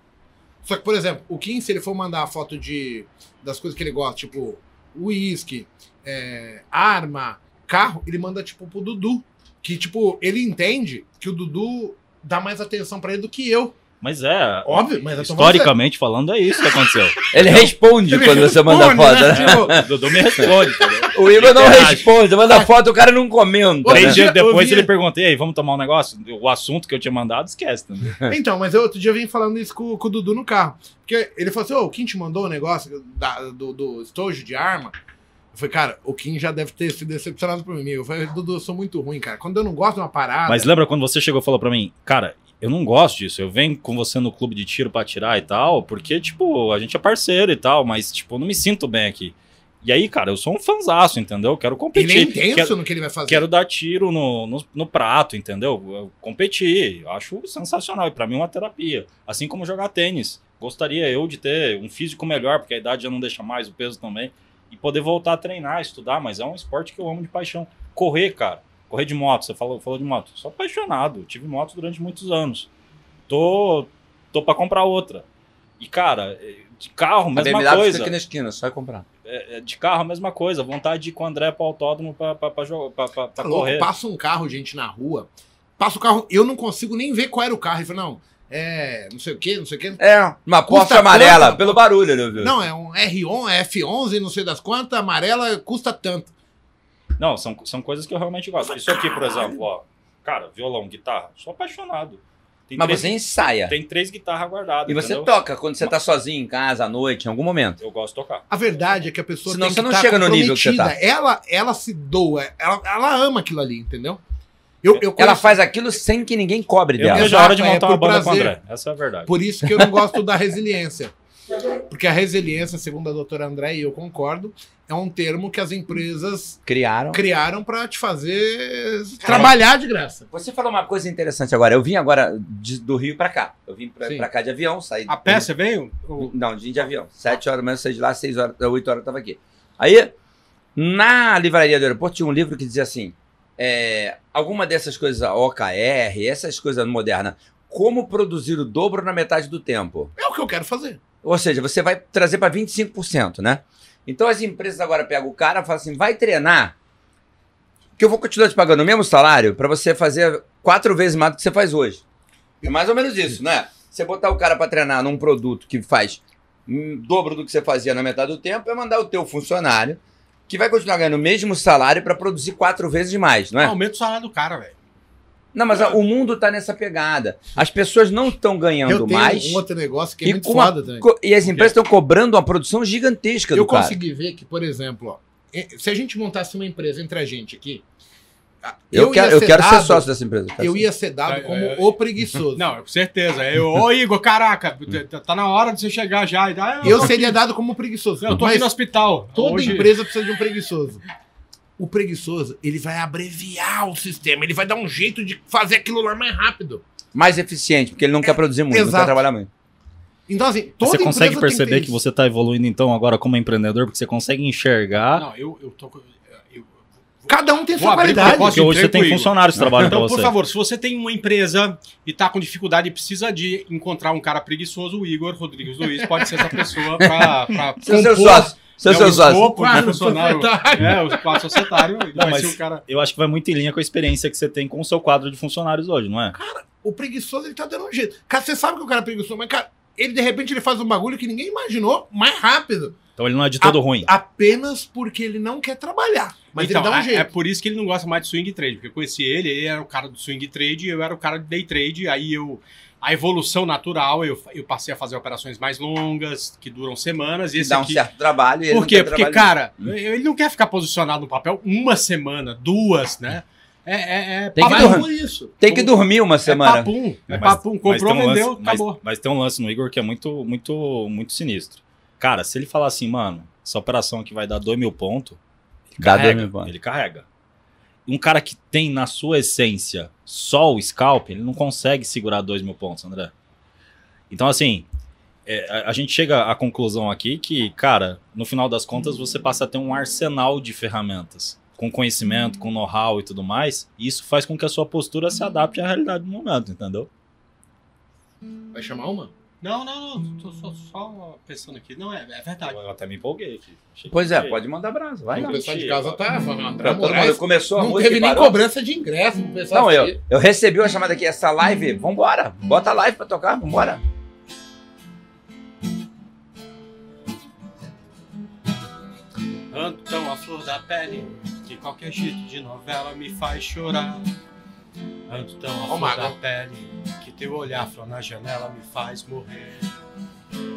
Só que, por exemplo, o Kim, se ele for mandar a foto de, das coisas que ele gosta, tipo uísque, é, arma, carro, ele manda, tipo, pro Dudu. Que, tipo, ele entende que o Dudu dá mais atenção pra ele do que eu. Mas é, Óbvio, mas historicamente falando, é isso que aconteceu. <laughs> Ele responde Ele quando você manda responde, foto. né? né? Tipo, o Dudu me responde. <laughs> O Igor não responde, você manda foto, o cara não comenta. Três né? Dias depois vi- ele perguntou, e aí, vamos tomar um negócio? O assunto que eu tinha mandado, esquece. Entendeu? <laughs> Então, mas eu outro dia eu vim falando isso com, com o Dudu no carro. Porque ele falou assim: Ô, o Kim te mandou o negócio da- do, do estojo de arma. Eu falei, cara, o Kim já deve ter se decepcionado por mim. Eu falei, Dudu, eu sou muito ruim, cara. Quando eu não gosto de uma parada. Mas lembra quando você chegou e falou pra mim, cara, eu não gosto disso, eu venho com você no clube de tiro pra atirar e tal, porque, tipo, a gente é parceiro e tal, mas, tipo, eu não me sinto bem aqui. E aí, cara, eu sou um fanzaço, entendeu? Eu quero competir. ele é intenso quero, no que ele vai fazer. quero dar tiro no, no, no prato, entendeu? Eu competir. Eu acho sensacional. E pra mim é uma terapia. Assim como jogar tênis. Gostaria eu de ter um físico melhor, porque a idade já não deixa mais, o peso também. E poder voltar a treinar, estudar, mas é um esporte que eu amo de paixão. Correr, cara. Correr de moto, você falou, falou de moto. Sou apaixonado. Tive moto durante muitos anos. Tô, tô pra comprar outra. E, cara, de carro, A mesma BMW fica coisa. aqui na esquina, só é comprar. É, é, de carro, a mesma coisa. Vontade de ir com o André pro autódromo pra, pra, pra, jogar- pra, pra, Tá pra louco, correr. passa um carro, gente, na rua. Passa o carro, eu não consigo nem ver qual era o carro. Ele falou, não, é não sei o quê, não sei o quê. É, uma Porsche amarela, quanto? pelo barulho, né, viu? Não, é um R11, é F11, não sei das quantas, amarela custa tanto. Não, são, são coisas que eu realmente gosto. Isso aqui, por exemplo, ó. Cara, violão, guitarra, sou apaixonado. Tem Mas três, você ensaia. tem três guitarras guardadas. E você entendeu? toca quando você tá sozinho em casa, à noite, em algum momento. Eu gosto de tocar. A verdade é que a pessoa Senão tem você que não tá chega no nível que você tá. Ela, ela se doa, ela, ela ama aquilo ali, entendeu? Eu, eu Ela conheço- faz aquilo sem que ninguém cobre Eu dela. vejo a hora de é montar uma por banda com o prazer. André. Essa é a verdade. Por isso que eu não gosto da resiliência. Porque a resiliência, segundo a doutora André, e eu concordo, é um termo que as empresas Criaram. criaram pra te fazer trabalhar de graça. Você falou uma coisa interessante agora. Eu vim agora de- do Rio pra cá. Eu vim pra cá de avião, saí. A pé você veio? Ou- Não, de, de avião. Sete horas eu saí de lá, seis horas, oito horas eu tava aqui. Aí, na livraria do aeroporto, tinha um livro que dizia assim: é, alguma dessas coisas, OKR, essas coisas modernas, como produzir o dobro na metade do tempo. É o que eu quero fazer. Ou seja, você vai trazer para 25%, né? Então as empresas agora pegam o cara e falam assim: vai treinar, que eu vou continuar te pagando o mesmo salário para você fazer quatro vezes mais do que você faz hoje. É mais ou menos isso, né? Você botar o cara para treinar num produto que faz hum, dobro do que você fazia na metade do tempo, é mandar o teu funcionário, que vai continuar ganhando o mesmo salário para produzir quatro vezes mais, não é? Aumenta o salário do cara, velho. Não, mas a- o mundo tá nessa pegada. As pessoas não estão ganhando Eu tenho mais. um outro negócio que é E, muito uma- foda também. e as empresas estão cobrando uma produção gigantesca do Eu cara. consegui ver que, por exemplo, ó, se a gente montasse uma empresa entre a gente aqui, Eu, ia quero, eu ser quero ser sócio dessa empresa. Eu ser. ia ser dado É, como é, o preguiçoso. Não, com certeza. Eu, ô Igor, caraca, tá- tá na hora de você chegar já. E daí, Eu seria aqui. dado como preguiçoso. Eu tô aqui no hospital. toda Hoje- empresa precisa de um preguiçoso. O preguiçoso, ele vai abreviar o sistema, ele vai dar um jeito de fazer aquilo lá mais rápido. Mais eficiente, porque ele não quer produzir muito, não quer exato. trabalhar muito. Então, assim, toda Você consegue perceber que, isso. você está evoluindo então agora como empreendedor, porque você consegue enxergar. Não, eu, eu tô. Cada um tem Vou sua abrir qualidade. Porque hoje você tem funcionários trabalhando Então, pra por você. favor, se você tem uma empresa e tá com dificuldade e precisa de encontrar um cara preguiçoso, o Igor Rodrigues Luiz pode ser essa pessoa pra, pra <laughs> Seu, seu compor. Seu, né, seu sócio. Quadro funcionário. societário. É, o quadro societário. Não, mas- ser o cara... Eu acho que vai muito em linha com a experiência que você tem com o seu quadro de funcionários hoje, não é? O preguiçoso, ele tá dando um jeito. Cara, você sabe que o cara é preguiçoso, mas, cara, ele de repente ele faz um bagulho que ninguém imaginou mais rápido. Então ele não é de todo ruim. Apenas porque ele não quer trabalhar. Mas então, ele dá um é, jeito. é por isso que ele não gosta mais de swing trade, porque eu conheci ele, ele era o cara do swing trade, eu era o cara de day trade, aí eu a evolução natural, eu, eu passei a fazer operações mais longas, que duram semanas, e esse dá um aqui, certo trabalho. e ele Por quê? Porque, cara, ele não quer ficar posicionado no papel uma semana, duas, né? É, é, é Tem que dormir. por isso. Tem que dormir uma É semana. papum. É Mas- papum. Comprou, um vendeu, lance- acabou. Mas, mas tem um lance no Igor que é muito, muito, muito sinistro. Cara, se ele falar assim, mano, essa operação aqui vai dar 2 mil pontos, ele Dá carrega. mil pontos. Ele carrega. Um cara que tem na sua essência só o scalp, ele não consegue segurar 2 mil pontos, André. Então, assim, é, a, a gente chega à conclusão aqui que, cara, no final das contas, você passa a ter um arsenal de ferramentas, com conhecimento, com know-how e tudo mais, e isso faz com que a sua postura se adapte à realidade do momento, entendeu? Vai chamar uma? Não, não, não. Tô só, só pensando aqui. Não, é, é verdade. Eu até me empolguei aqui. Achei Pois é, pode mandar brasa. Vai o pessoal de casa tá falando. André Pra todo Moraes mundo. Começou a não música teve e nem parou. cobrança de ingresso pro pessoal Não, eu, eu recebi uma chamada aqui, essa live, vambora, bota a live pra tocar, vambora. Ando tão a flor da pele que qualquer jeito de novela me faz chorar. Ando tão a flor da pele que teu olhar flor na janela me faz morrer.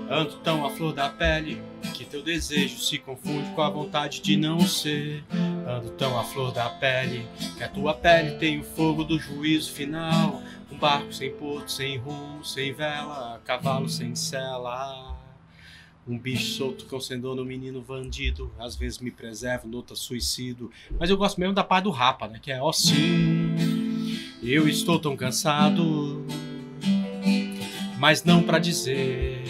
Ando tão a flor da pele que teu desejo se confunde com a vontade de não ser. Ando tão a flor da pele que a tua pele tem o fogo do juízo final. Um barco sem porto, sem rumo, sem vela, cavalo sem sela. Um bicho solto concedendo no menino bandido. Às vezes me preservo, noutra suicido. Mas eu gosto mesmo da parte do rapa, né? Que é, ó sim, eu estou tão cansado. Mas não pra dizer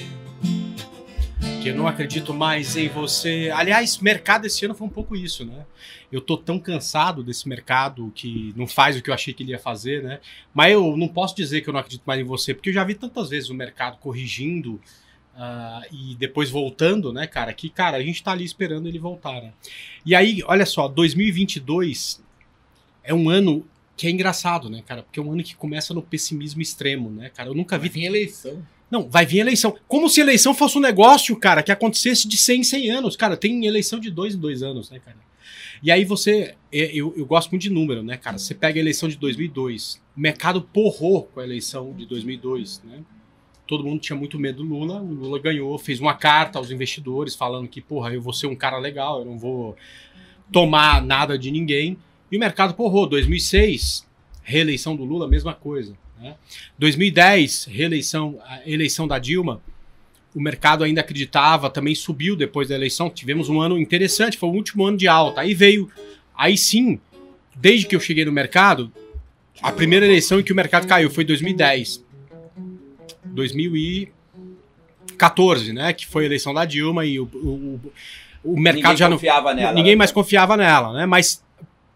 que eu não acredito mais em você. Aliás, mercado esse ano foi um pouco isso, né? Eu tô tão cansado desse mercado que não faz o que eu achei que ele ia fazer, né? Mas eu não posso dizer que eu não acredito mais em você, porque eu já vi tantas vezes o mercado corrigindo ah, e depois voltando, né, cara? Que, cara, a gente tá ali esperando ele voltar, né? E aí, olha só, 2022 é um ano que é engraçado, né, cara? Porque é um ano que começa no pessimismo extremo, né, cara? Eu nunca vi. Vai vir eleição. Não, vai vir eleição. Como se eleição fosse um negócio, cara, que acontecesse de 100 em 100 anos. Cara, tem eleição de dois em dois anos, né, cara? E aí você. é, Eu, eu gosto muito de número, né, cara? Você pega a eleição de 2002. O mercado porrou com a eleição de 2002, né? Todo mundo tinha muito medo do Lula. O Lula ganhou, fez uma carta aos investidores falando que, porra, eu vou ser um cara legal, eu não vou tomar nada de ninguém. E o mercado porrou. 2006, reeleição do Lula, mesma coisa. Né? 2010, reeleição, a eleição da Dilma, o mercado ainda acreditava, também subiu depois da eleição. Tivemos um ano interessante, foi o último ano de alta. Aí veio, aí sim, desde que eu cheguei no mercado, a primeira eleição em que o mercado caiu foi 2010. 2014, né? Que foi a eleição da Dilma e o, o, o mercado Ninguém já não. confiava nela. Ninguém né? mais confiava nela, né? Mas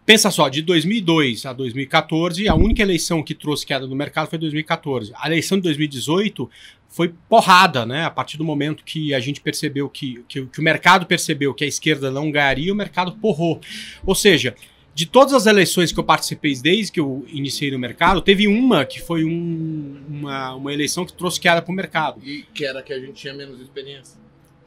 pensa só, de 2002 a 2014, a única eleição que trouxe queda no mercado foi 2014. A eleição de 2018 foi porrada, né? A partir do momento que a gente percebeu que, que, que o mercado percebeu que a esquerda não ganharia, o mercado porrou. Ou seja, de todas as eleições que eu participei desde que eu iniciei no mercado, teve uma que foi um- uma, uma eleição que trouxe queda para o mercado. E que era que a gente tinha menos experiência.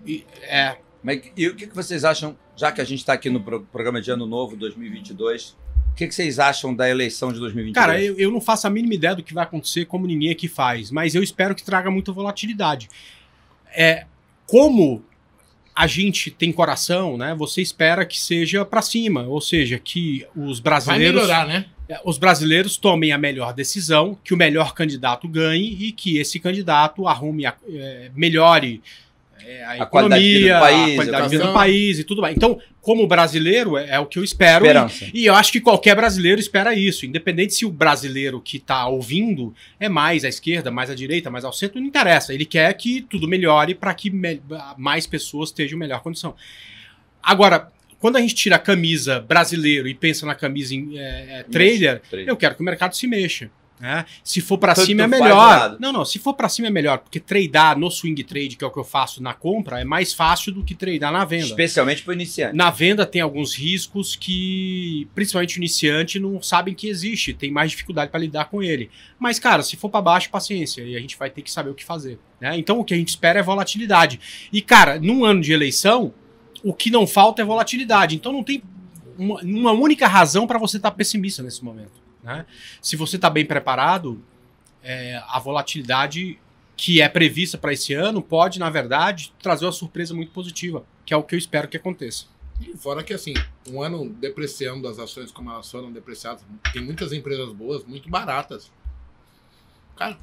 E, é, Mas e o que vocês acham, já que a gente está aqui no pro- programa de Ano Novo 2022, o que que vocês acham da eleição de 2022? Cara, eu, eu não faço a mínima ideia do que vai acontecer, como ninguém aqui faz, mas eu espero que traga muita volatilidade. É, como a gente tem coração, né? Você espera que seja para cima, ou seja, que os Vai brasileiros, melhorar, né? é, os brasileiros tomem a melhor decisão, que o melhor candidato ganhe e que esse candidato arrume, a, é, melhore é, a, A qualidade de vida economia, do país, a qualidade de vida do país e tudo mais. Então, como brasileiro, é, é o que eu espero. e- Esperança. e eu acho que qualquer brasileiro espera isso. Independente se o brasileiro que está ouvindo é mais à esquerda, mais à direita, mais ao centro, não interessa. Ele quer que tudo melhore para que me- mais pessoas estejam em melhor condição. Agora, quando a gente tira a camisa brasileiro e pensa na camisa em, é, é, trader, eu quero que o mercado se mexa. Né? Se for para cima é melhor. Não, não, se for para cima é melhor, porque tradear no swing trade, que é o que eu faço na compra, é mais fácil do que tradear na venda. Especialmente para iniciante. Na venda tem alguns riscos que, principalmente o iniciante, não sabem que existe, tem mais dificuldade para lidar com ele. Mas, cara, se for para baixo, paciência, e a gente vai ter que saber o que fazer. Né? Então, o que a gente espera é volatilidade. E, cara, num ano de eleição, o que não falta é volatilidade. Então, não tem uma, uma única razão para você estar pessimista nesse momento. Né? Se você está bem preparado, é, a volatilidade que é prevista para esse ano pode, na verdade, trazer uma surpresa muito positiva, que é o que eu espero que aconteça. E fora que, assim, um ano depreciando as ações como elas foram depreciadas, tem muitas empresas boas, muito baratas. Cara,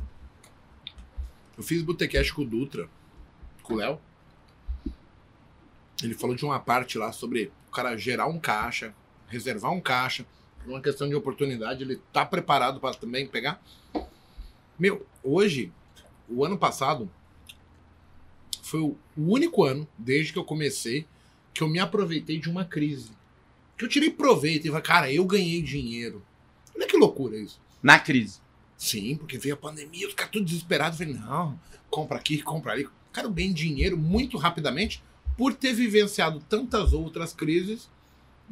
eu fiz Botecash com o Dutra, com o Léo. Ele falou de uma parte lá sobre o cara gerar um caixa, reservar um caixa, uma questão de oportunidade, ele tá preparado para também pegar. Meu, hoje, o ano passado, foi o único ano, desde que eu comecei, que eu me aproveitei de uma crise. Que eu tirei proveito e falei, cara, eu ganhei dinheiro. Olha que loucura isso. Na crise. Sim, porque veio a pandemia, os caras tudo desesperados. Falei, não, compra aqui, compra ali. Cara, eu ganhei dinheiro muito rapidamente por ter vivenciado tantas outras crises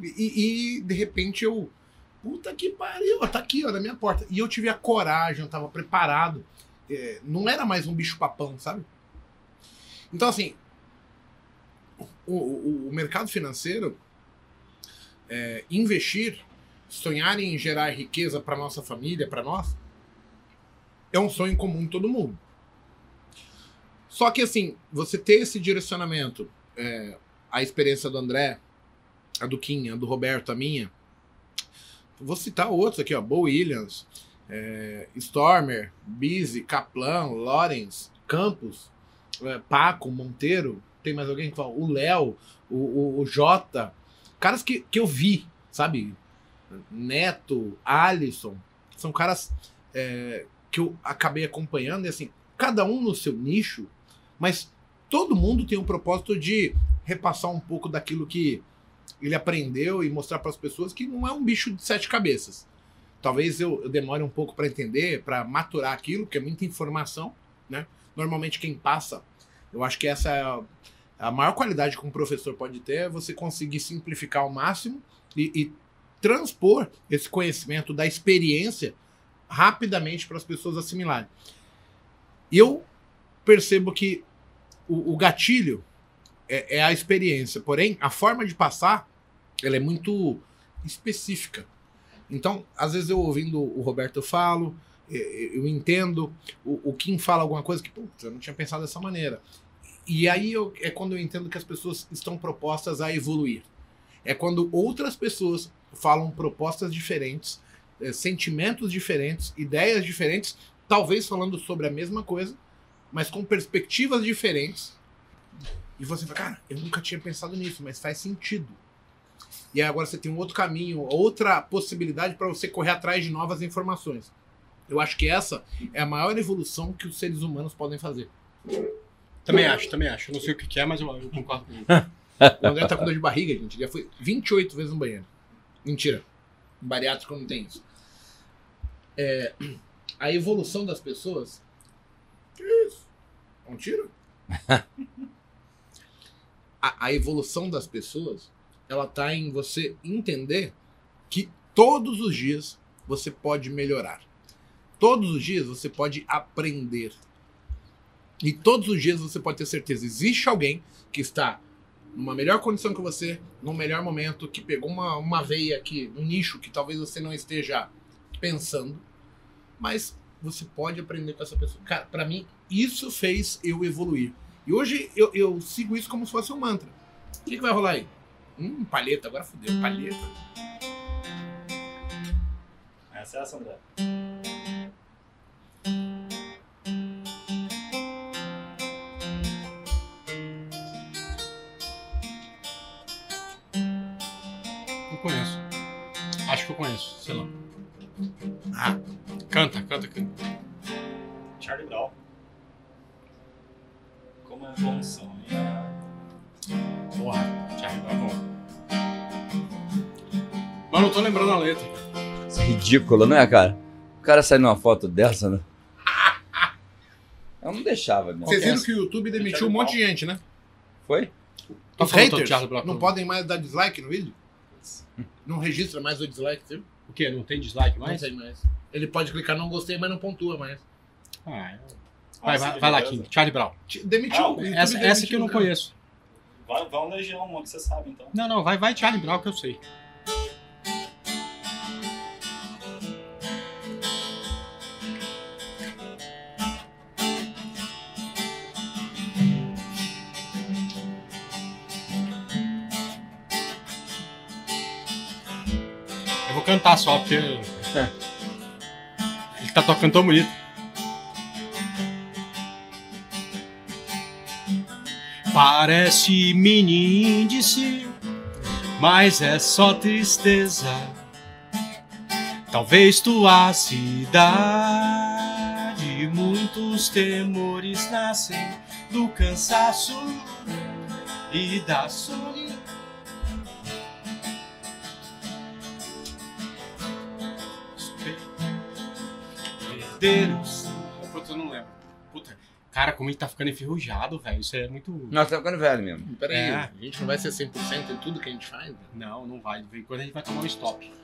e, e, de repente eu. Puta que pariu, tá aqui, ó, na minha porta. E eu tive a coragem, eu tava preparado. É, não era mais um bicho papão, sabe? Então, assim, o, o, o mercado financeiro, é, investir, sonhar em gerar riqueza para nossa família, para nós, é um sonho comum de todo mundo. Só que, assim, você ter esse direcionamento, é, a experiência do André, a do Kim, a do Roberto, a minha, vou citar outros aqui, ó, Bo Williams, é, Stormer, Bizzy, Kaplan, Lawrence, Campos, é, Paco, Monteiro, tem mais alguém que fala? O Léo, o, o, o Jota, caras que, que eu vi, sabe? Neto, Alisson, são caras é, que eu acabei acompanhando. E assim, cada um no seu nicho, mas todo mundo tem um propósito de repassar um pouco daquilo que ele aprendeu e mostrar para as pessoas que não é um bicho de sete cabeças. Talvez eu, eu demore um pouco para entender, para maturar aquilo, porque é muita informação, né? Normalmente quem passa, eu acho que essa é a, a maior qualidade que um professor pode ter é você conseguir simplificar ao máximo e, e transpor esse conhecimento da experiência rapidamente para as pessoas assimilarem. E eu percebo que o, o gatilho é, é, a experiência, porém a forma de passar ela é muito específica. Então, às vezes eu ouvindo o Roberto eu falo, eu entendo, o, o Kim fala alguma coisa que, putz, eu não tinha pensado dessa maneira. E aí eu, é quando eu entendo que as pessoas estão propostas a evoluir. É quando outras pessoas falam propostas diferentes, é, sentimentos diferentes, ideias diferentes, talvez falando sobre a mesma coisa, mas com perspectivas diferentes. E você fala, cara, eu nunca tinha pensado nisso, mas faz sentido. E aí agora você tem um outro caminho, outra possibilidade para você correr atrás de novas informações. Eu acho que essa é a maior evolução que os seres humanos podem fazer. Também acho, também acho. Eu não sei o que, que é, mas eu, eu concordo com isso. <laughs> O André tá com dor de barriga, gente. Ele já foi 28 vezes no banheiro. Mentira. Um bariátrico não tem isso. É, <clears throat> a evolução das pessoas. Que isso? É um tiro? <laughs> a, a evolução das pessoas, ela tá em você entender que todos os dias você pode melhorar. Todos os dias você pode aprender. E todos os dias você pode ter certeza. Existe alguém que está numa melhor condição que você, num melhor momento, que pegou uma, uma veia aqui, um nicho que talvez você não esteja pensando, mas você pode aprender com essa pessoa. Cara, pra mim, isso fez eu evoluir. E hoje eu, eu sigo isso como se fosse um mantra. O que, que vai rolar aí? Hum, palheta, agora fodeu, palheta. Essa é essa, André. Eu conheço. Acho que eu conheço, sei lá. Ah, Canta, canta, canta. Charlie Brown. Bom sonhar. Porra, Thiago, tá bom. Mas não tô lembrando a letra. Isso é ridículo, não é, cara? O cara sai numa foto dessa, né? Eu não deixava, mesmo. Vocês que é viram que o YouTube demitiu um monte de gente, né? Foi? Tá Os falando do haters não podem mais dar dislike no vídeo? Não registra mais o dislike, viu? O quê? Não tem dislike mais? Não tem mais. Ele pode clicar não gostei, mas não pontua mais. Ah, é. Vai, vai, vai lá. King. Charlie Brown. Demitiu. Ah, o Essa, essa que eu não conheço. Vai, vai um Legião, uma que você sabe, então. Não, não, vai, vai Charlie Brown que eu sei. Eu vou cantar só, porque. Ele tá tocando tão bonito. Parece meninice, mas é só tristeza. Talvez tua cidade, muitos temores nascem do cansaço e da solidão. Herdeiros. Puta, cara, como ele tá ficando enferrujado, velho. Isso é muito. Nós tá ficando velho mesmo. Peraí, É. a gente não vai ser 100% em tudo que a gente faz? né? Não, não vai. De vez em quando a gente vai tomar um stop. <laughs>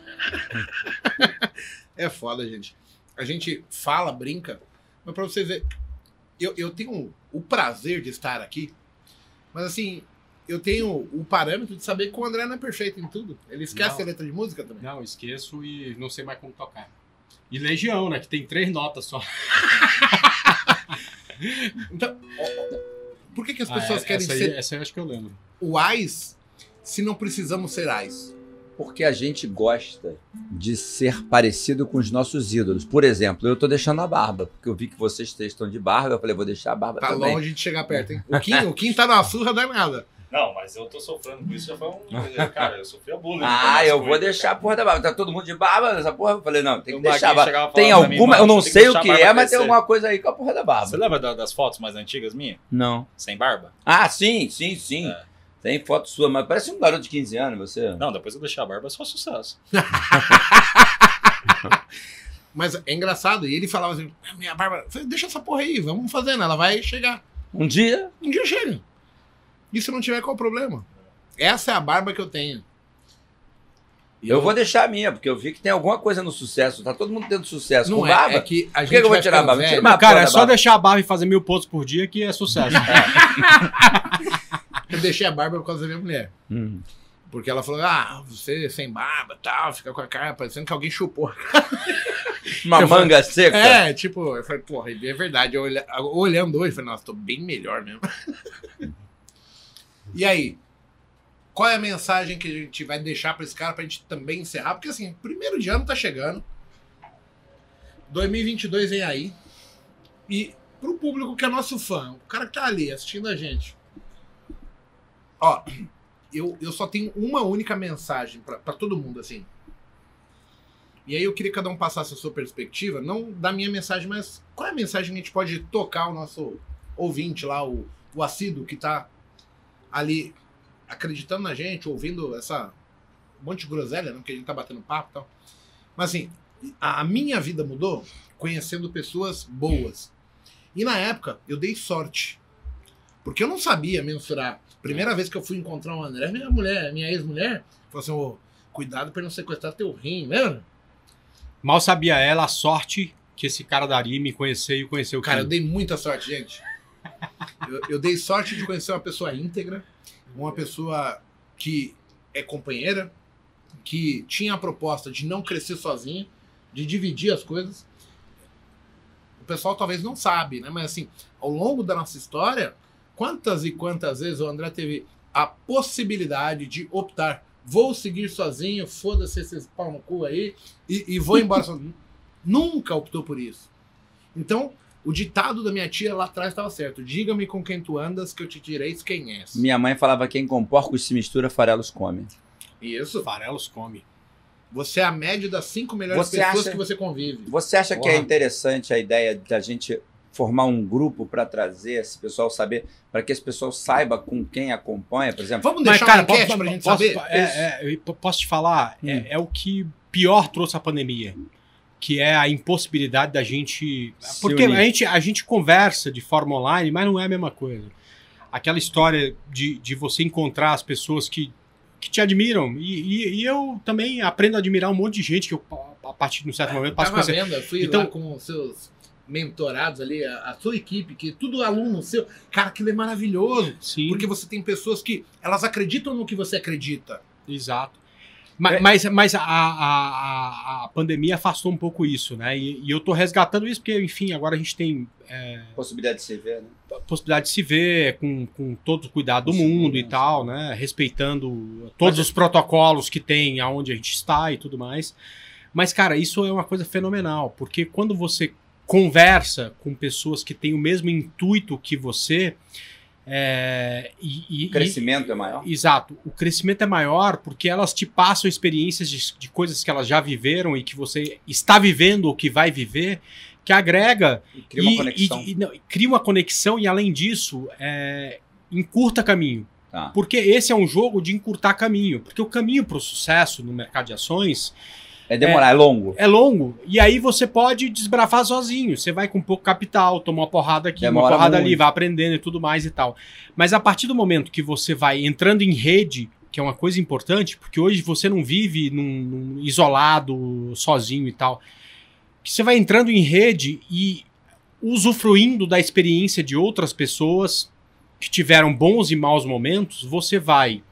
É foda, gente. A gente fala, brinca, mas pra vocês verem, eu, eu tenho o prazer de estar aqui, mas assim, eu tenho o parâmetro de saber que o André não é perfeito em tudo. Ele esquece Não. a letra de música também. Não, esqueço e não sei mais como tocar. E Legião, né? Que tem três notas só. <laughs> Então, por que, que as Ah, pessoas é, querem essa aí, ser Essa eu acho que eu lembro. uais se não precisamos ser ais? Porque a gente gosta de ser parecido com os nossos ídolos. Por exemplo, eu tô deixando a barba, porque eu vi que vocês três estão de barba, eu falei, vou deixar a barba Tá também. longe de chegar perto, hein? <laughs> O Kim, o Kim tá na surra danada. Não, mas eu tô sofrendo com isso já foi um. <laughs> Cara, eu sofri a bullying. Ah, eu vou Coisas, deixar a cara. porra da barba. Tá todo mundo de barba nessa porra? Eu falei, não, tem que deixar a barba. Tem mim, alguma, "Mano, eu não sei o deixar que a é, mas tem crescer." alguma coisa aí com a porra da barba. Você lembra da- das fotos mais antigas minhas? Não. Sem barba? Ah, sim, sim, sim. É. Tem foto sua, mas parece um garoto de 15 anos, você. Não, depois eu deixei a barba, é só sucesso. <laughs> <laughs> Mas é engraçado. E ele falava assim: "Ah, minha barba, eu falei, deixa essa porra aí, vamos fazendo, ela vai chegar. Um dia, Um dia chega. E se não tiver, qual o problema? Essa é a barba que eu tenho. E eu vou deixar a minha, porque eu vi que tem alguma coisa no sucesso. Tá todo mundo tendo sucesso Não com é, barba. é que a Por gente que, que eu vou vai tirar a barba? Tira uma cara, é só barba. deixar a barba e fazer mil pontos por dia que é sucesso. <laughs> Eu deixei a barba por causa da minha mulher. Hum. Porque ela falou, ah, você sem barba tal, fica com a cara parecendo que alguém chupou. <laughs> Uma Eu manga seca. É, tipo, eu falei, porra, é verdade. Eu olha- olhando hoje, eu falei, nossa, tô bem melhor mesmo. <laughs> e aí? Qual é a mensagem que a gente vai deixar pra esse cara pra gente também encerrar? Porque assim, primeiro de ano tá chegando. 2022 vem aí. E pro público que é nosso fã, o cara que tá ali assistindo a gente. Ó, eu, eu só tenho uma única mensagem pra todo mundo, assim. E aí eu queria que cada um passasse a sua perspectiva, não da minha mensagem, mas qual é a mensagem que a gente pode tocar o nosso ouvinte lá, o, o assíduo que tá ali acreditando na gente, ouvindo essa um monte de groselha, né? Porque a gente tá batendo papo e tal. Mas assim, a, a minha vida mudou conhecendo pessoas boas. E na época eu dei sorte. Porque eu não sabia mensurar. Primeira vez que eu fui encontrar o André, minha mulher, minha ex-mulher, falou assim: ô, cuidado pra não sequestrar teu rim, lembra? Mal sabia ela a sorte que esse cara daria me conhecer e conhecer o Cara, eu Kim. dei muita sorte, gente. Eu, eu dei sorte de conhecer uma pessoa íntegra, uma pessoa que é companheira, que tinha a proposta de não crescer sozinha, de dividir as coisas. O pessoal talvez não sabe, né? Mas assim, ao longo da nossa história, quantas e quantas vezes o André teve a possibilidade de optar, vou seguir sozinho, foda-se esses pau no cu aí, e, e vou embora sozinho. <laughs> Nunca optou por isso. Então, o ditado da minha tia lá atrás estava certo. Diga-me com quem tu andas, que eu te direi quem és. Minha mãe falava quem com porcos se mistura, farelos come. Isso. Farelos come. Você é a média das cinco melhores Você pessoas acha- que você convive. Você acha que é Porra. interessante a ideia da gente formar um grupo para trazer esse pessoal saber, para que esse pessoal saiba com quem acompanha, por exemplo? Vamos deixar uma enquete pra gente posso, saber? é, é, posso te falar, Hum. é, é o que pior trouxe a pandemia. Que é a impossibilidade da gente. Se Porque unir. a gente, a gente conversa de forma online, mas não é a mesma coisa. Aquela história de, de você encontrar as pessoas que, que te admiram. E, e- e eu também aprendo a admirar um monte de gente que eu, a partir de um certo momento, passo a conhecer. vendo, eu fui Então- lá com os seus mentorados ali, a, a sua equipe, que tudo aluno seu. Cara, aquilo é maravilhoso. Sim. Porque você tem pessoas que elas acreditam no que você acredita. Exato. Mas, É. mas, mas a, a, a, a pandemia afastou um pouco isso, né? E, e eu tô resgatando isso porque, enfim, agora a gente tem é, Possibilidade de se ver, né? possibilidade de se ver com, com todo o cuidado do mundo e tal, né? Respeitando todos os protocolos que tem aonde a gente está e tudo mais. Mas, cara, isso é uma coisa fenomenal, porque quando você conversa com pessoas que têm o mesmo intuito que você, é, e- e- O crescimento é maior. Exato. O crescimento é maior porque elas te passam experiências de, de coisas que elas já viveram e que você está vivendo ou que vai viver, que agrega E cria uma e, conexão. e- e não, cria uma conexão e, além disso, é, encurta caminho. Tá. Porque esse é um jogo de encurtar caminho. Porque o caminho para o sucesso no mercado de ações É demorar, é, longo. é longo. E aí você pode desbrafar sozinho. Você vai com pouco capital, toma uma porrada aqui, uma Demora porrada ali, muito. vai aprendendo e tudo mais e tal. Mas a partir do momento que você vai entrando em rede, que é uma coisa importante, porque hoje você não vive num, num isolado, sozinho e tal. Que você vai entrando em rede e usufruindo da experiência de outras pessoas que tiveram bons e maus momentos, você vai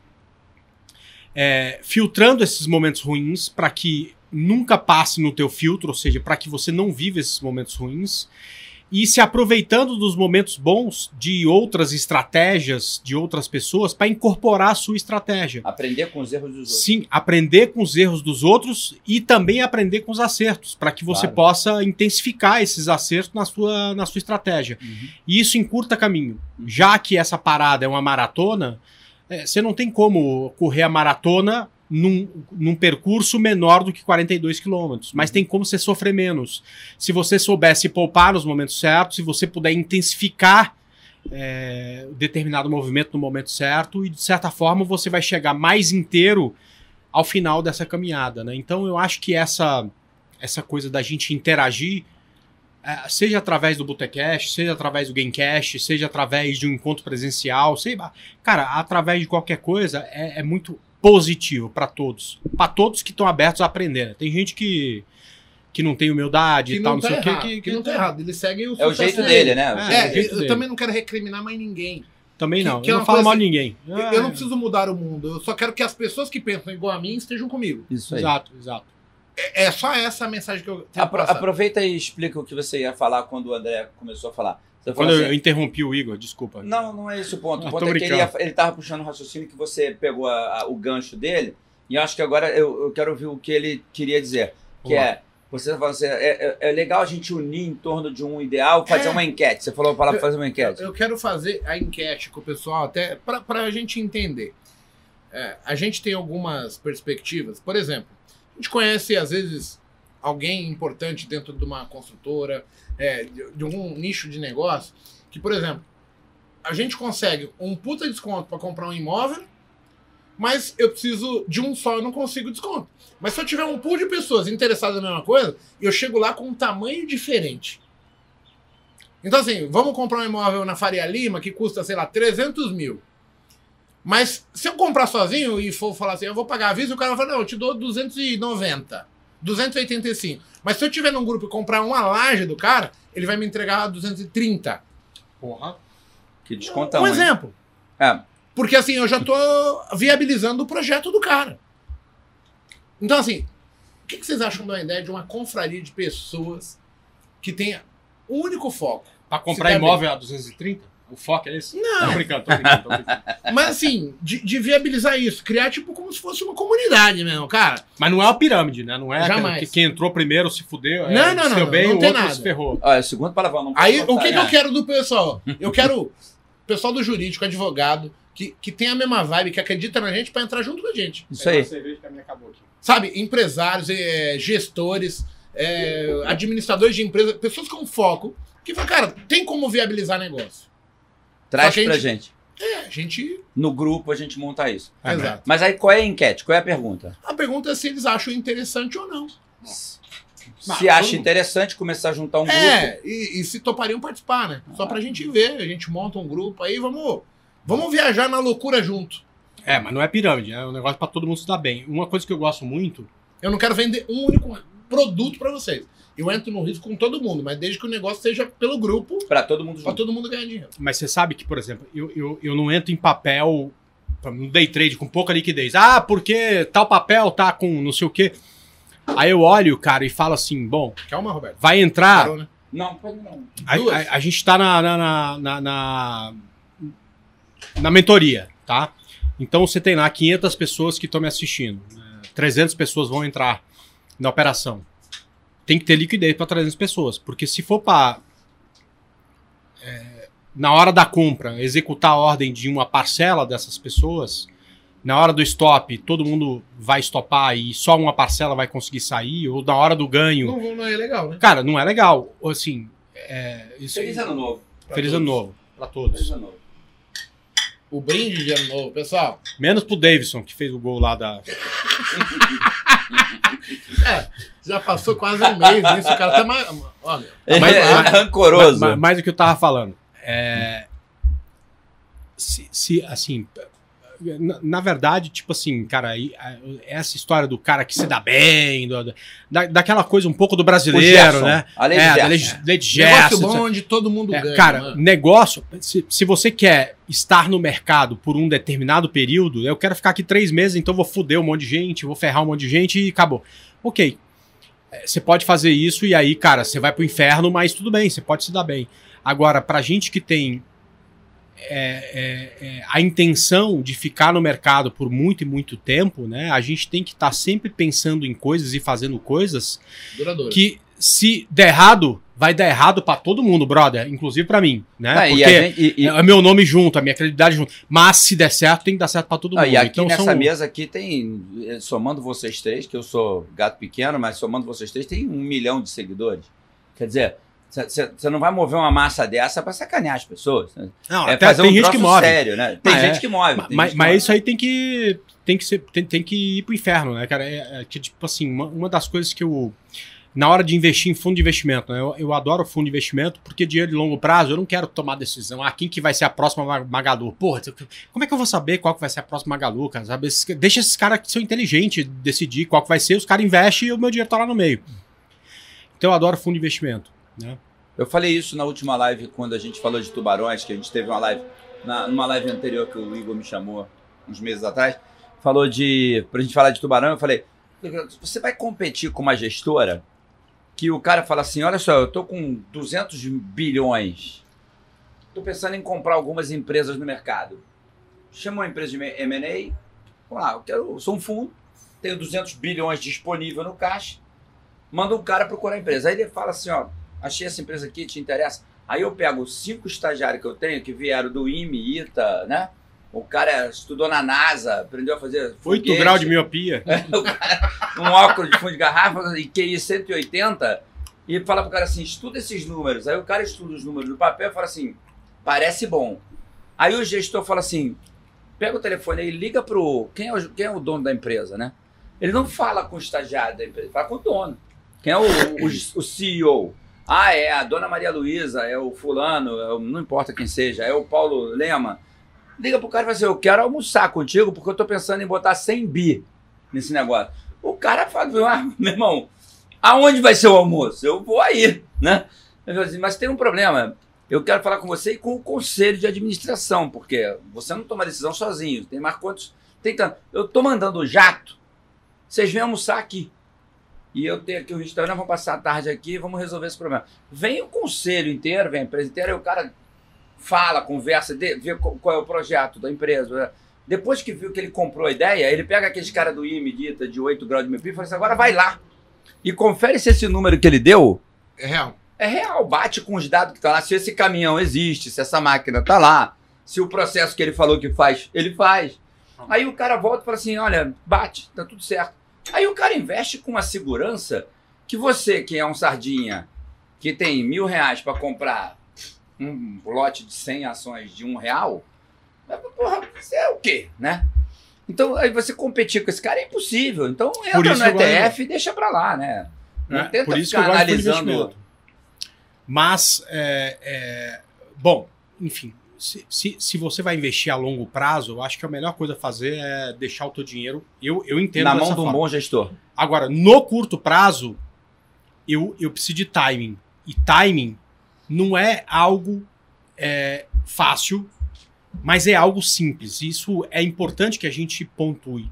é, filtrando esses momentos ruins para que nunca passe no teu filtro, ou seja, para que você não viva esses momentos ruins e se aproveitando dos momentos bons de outras estratégias de outras pessoas para incorporar a sua estratégia. Aprender com os erros dos outros. Sim, aprender com os erros dos outros e também aprender com os acertos, para que você Claro. possa intensificar esses acertos na sua, na sua estratégia. Uhum. E isso encurta caminho. Já que essa parada é uma maratona, é, você não tem como correr a maratona num, num percurso menor do que 42 quilômetros, mas tem como você sofrer menos. Se você soubesse poupar nos momentos certos, se você puder intensificar é, determinado movimento no momento certo, e de certa forma você vai chegar mais inteiro ao final dessa caminhada. Né? Então eu acho que essa, essa coisa da gente interagir é, seja através do Botecast, seja através do Gamecast, seja através de um encontro presencial, sei lá. Cara, através de qualquer coisa é, é muito positivo para todos. Para todos que estão abertos a aprender. né? Tem gente que, que não tem humildade Que e tal, não não, tá sei o quê, errado. que, Que não tá errado. Ele segue o É o sucesso jeito dele, né? O É, É, jeito eu dele. também não quero recriminar mais ninguém. Também que- não. que eu é não falo mal assim, de ninguém. Eu- Ah, Eu não preciso mudar o mundo. Eu só quero que as pessoas que pensam igual a mim estejam comigo. Isso aí. Exato, exato. É, é só essa a mensagem que eu tenho Apro- que aproveita e explica o que você ia falar quando o André começou a falar. Você Quando falou eu, assim, eu interrompi o Igor, desculpa. Não, não é esse o ponto. O ponto é que ele, brincando. ia- ele tava puxando o raciocínio que você pegou a- a- o gancho dele. E eu acho que agora eu, eu quero ouvir o que ele queria dizer. Que é, você tá falando assim, é, é- é legal a gente unir em torno de um ideal, fazer É. uma enquete. Você falou a palavra fazer uma enquete. Eu quero fazer a enquete com o pessoal, até para a gente entender. É, a gente tem algumas perspectivas. Por exemplo, a gente conhece, às vezes, alguém importante dentro de uma construtora, é, de, algum nicho de negócio, que, por exemplo, a gente consegue um puta desconto para comprar um imóvel, mas eu preciso de um só, eu não consigo desconto. Mas se eu tiver um pool de pessoas interessadas na mesma coisa, eu chego lá com um tamanho diferente. Então, assim, vamos comprar um imóvel na Faria Lima que custa, sei lá, 300 mil. Mas se eu comprar sozinho e for falar assim, eu vou pagar a vista, o cara vai falar, não, eu te dou 290, 285. Mas se eu tiver num grupo e comprar uma laje do cara, ele vai me entregar 230. Porra. Que descontão, um hein? exemplo. É, Porque assim, eu já tô viabilizando o projeto do cara. Então, assim, o que que vocês acham da ideia de uma confraria de pessoas que tenha um único foco? Pra comprar imóvel a 230? O foco é esse? Não. Tô brincando, tô brincando, tô brincando. <laughs> Mas assim, de, de viabilizar isso, criar tipo como se fosse uma comunidade mesmo, cara. Mas não é uma pirâmide, né? Não é Jamais. que quem entrou primeiro se fudeu. é, Não, não, se não, deu não, bem, não o tem outro nada. se ferrou. olha, segundo palavrão, não Aí, o que, que eu quero do pessoal? Eu <laughs> quero o pessoal do jurídico, advogado, que, que tem a mesma vibe, que acredita na gente pra entrar junto com a gente. Isso aí. cerveja que a minha acabou aqui. Sabe? Empresários, eh, gestores, eh, administradores de empresas, pessoas com foco. Que fala, cara, tem como viabilizar negócio. Traz pra gente- gente. É, a gente. No grupo a gente monta isso. É, Exato. Mas aí qual é a enquete? Qual é a pergunta? A pergunta é se eles acham interessante ou não. Se acha interessante começar a juntar um grupo. É, e, e se topariam participar, né? Só pra gente ver. A gente monta um grupo aí, vamos. Vamos viajar na loucura junto. É, mas não é pirâmide, é um negócio pra todo mundo se dar bem. Uma coisa que eu gosto muito. Eu não quero vender um único produto pra vocês. Eu entro no risco com todo mundo, mas desde que o negócio seja pelo grupo, Pra todo mundo junto. todo mundo ganhar dinheiro. Mas você sabe que, por exemplo, eu, eu, eu não entro em papel, no day trade, com pouca liquidez. Ah, porque tal papel tá com não sei o quê. Aí eu olho, cara, e falo assim: bom, Calma, Roberto. vai entrar. Parou, né? Não, pode não. A, Duas. a- a gente tá na, na, na, na, na- na mentoria, tá? Então você tem lá 500 pessoas que estão me assistindo. né? 300 pessoas vão entrar na operação. Tem que ter liquidez para 300 pessoas, porque se for para na hora da compra executar a ordem de uma parcela dessas pessoas, na hora do stop todo mundo vai stopar e só uma parcela vai conseguir sair, ou na hora do ganho, Não, não é legal, né? cara, não é legal. Assim, é, isso, Feliz ano novo. Feliz todos. ano novo pra todos. Feliz ano novo. O brinde de ano novo, pessoal. Menos pro Davidson, que fez o gol lá da. <laughs> Já passou quase um mês nisso, o cara tá mais. Olha, Mas- Ele é mas- rancoroso. Ma- ma- mais do que eu tava falando. É, se, se, assim. Na, na verdade, tipo assim, cara, essa história do cara que se dá bem, do- da, daquela coisa um pouco do O brasileiro, Gerson, né? A lei é, de Gerson. lei, de- lei de negócio Gerson, bom onde todo mundo É, ganha. cara, mano. negócio. Se, se você quer estar no mercado por um determinado período, eu quero ficar aqui três meses, então vou foder um monte de gente, vou ferrar um monte de gente e acabou. Ok. É, Você pode fazer isso e aí, cara, você vai pro inferno, mas tudo bem, você pode se dar bem. Agora, pra gente que tem é, é, é, a intenção de ficar no mercado por muito e muito tempo, né? A gente tem que estar sempre pensando em coisas e fazendo coisas Duradouro. que se der errado, vai dar errado pra todo mundo, brother, inclusive pra mim, né? Ah, Porque gente- e- e- é meu nome junto, a minha credibilidade junto. Mas se der certo, tem que dar certo pra todo mundo. Ah, e aqui então nessa são- mesa aqui tem, eh, somando vocês três, que eu sou gato pequeno, mas somando vocês três, tem um milhão de seguidores. Quer dizer, você não vai mover uma massa dessa pra sacanear as pessoas. né? Não, é até fazer tem um gente que move. sério, né? Tem Ah, gente é. que move. Tem Mas, gente que mas move. isso aí tem que tem que ser tem, tem que ir pro inferno, né, cara? É, é que tipo assim, uma, uma das coisas que eu na hora de investir em fundo de investimento, né? Eu, eu adoro fundo de investimento porque dinheiro de longo prazo eu não quero tomar decisão. Ah, quem que vai ser a próxima Ma- Magalu? Porra, como é que eu vou saber qual que vai ser a próxima Magalu, cara? Sabe? Deixa esses caras que são inteligentes decidir qual que vai ser, os caras investem e o meu dinheiro tá lá no meio. Então eu adoro fundo de investimento, né? Eu falei isso na última live, quando a gente falou de tubarões, que a gente teve uma live, na, numa live anterior que o Igor me chamou uns meses atrás, falou de. Pra gente falar de tubarão, eu falei: você vai competir com uma gestora que o cara fala assim: olha só, eu tô com 200 bilhões, tô pensando em comprar algumas empresas no mercado. Chama uma empresa de MA, vamos lá, eu, quero, sou um fundo, tenho 200 bilhões disponível no caixa, manda um cara procurar a empresa. Aí ele fala assim: ó achei essa empresa aqui, te interessa? Aí eu pego cinco estagiários que eu tenho, que vieram do IME, ITA, né? O cara estudou na NASA, aprendeu a fazer 8 foguete, graus de miopia. <laughs> um óculos de fundo de garrafa e QI 180 e fala pro cara assim, estuda esses números. Aí o cara estuda os números do papel e fala assim, parece bom. Aí o gestor fala assim, pega o telefone e liga pro... Quem é o, quem é o dono da empresa, né? Ele não fala com o estagiário da empresa, ele fala com o dono. Quem é o, o, o CEO? Ah, é a dona Maria Luísa, é o fulano, é o- não importa quem seja, é o Paulo Lema. Liga pro cara e fala assim, eu quero almoçar contigo porque eu tô pensando em botar 100 bi nesse negócio. O cara fala, ah, meu irmão, aonde vai ser o almoço? Eu vou aí, né? Assim, mas tem um problema. Eu quero falar com você e com o conselho de administração, porque você não toma decisão sozinho. Tem mais quantos? Tem tanto. Eu tô mandando o jato. Vocês vêm almoçar aqui. E eu tenho aqui o restaurante, vamos passar a tarde aqui, vamos resolver esse problema. Vem o conselho inteiro, vem a empresa inteira, e o cara fala, conversa, vê qual é o projeto da empresa. né? Depois que viu que ele comprou a ideia, ele pega aqueles cara do IME dita de 8 graus de miopia e fala assim, agora vai lá. E confere se esse número que ele deu É real. é real, bate com os dados que estão lá, se esse caminhão existe, se essa máquina está lá, se o processo que ele falou que faz, ele faz. Aí o cara volta e fala assim: olha, bate, tá tudo certo. Aí o cara investe com uma segurança que você, que é um sardinha, que tem mil reais para comprar um lote de 100 ações de um real, porra, você é o quê, né? Então, aí você competir com esse cara é impossível. Então, entra no ETF e deixa para lá, né? Não É, tenta ficar analisando. Mas, é, é, bom, enfim, se, se, se você vai investir a longo prazo, eu acho que a melhor coisa a fazer é deixar o teu dinheiro. Eu, eu entendo Na mão de um forma. bom gestor. Agora, no curto prazo, eu, eu preciso de timing. E timing não é algo é, fácil, mas é algo simples. Isso é importante que a gente pontue.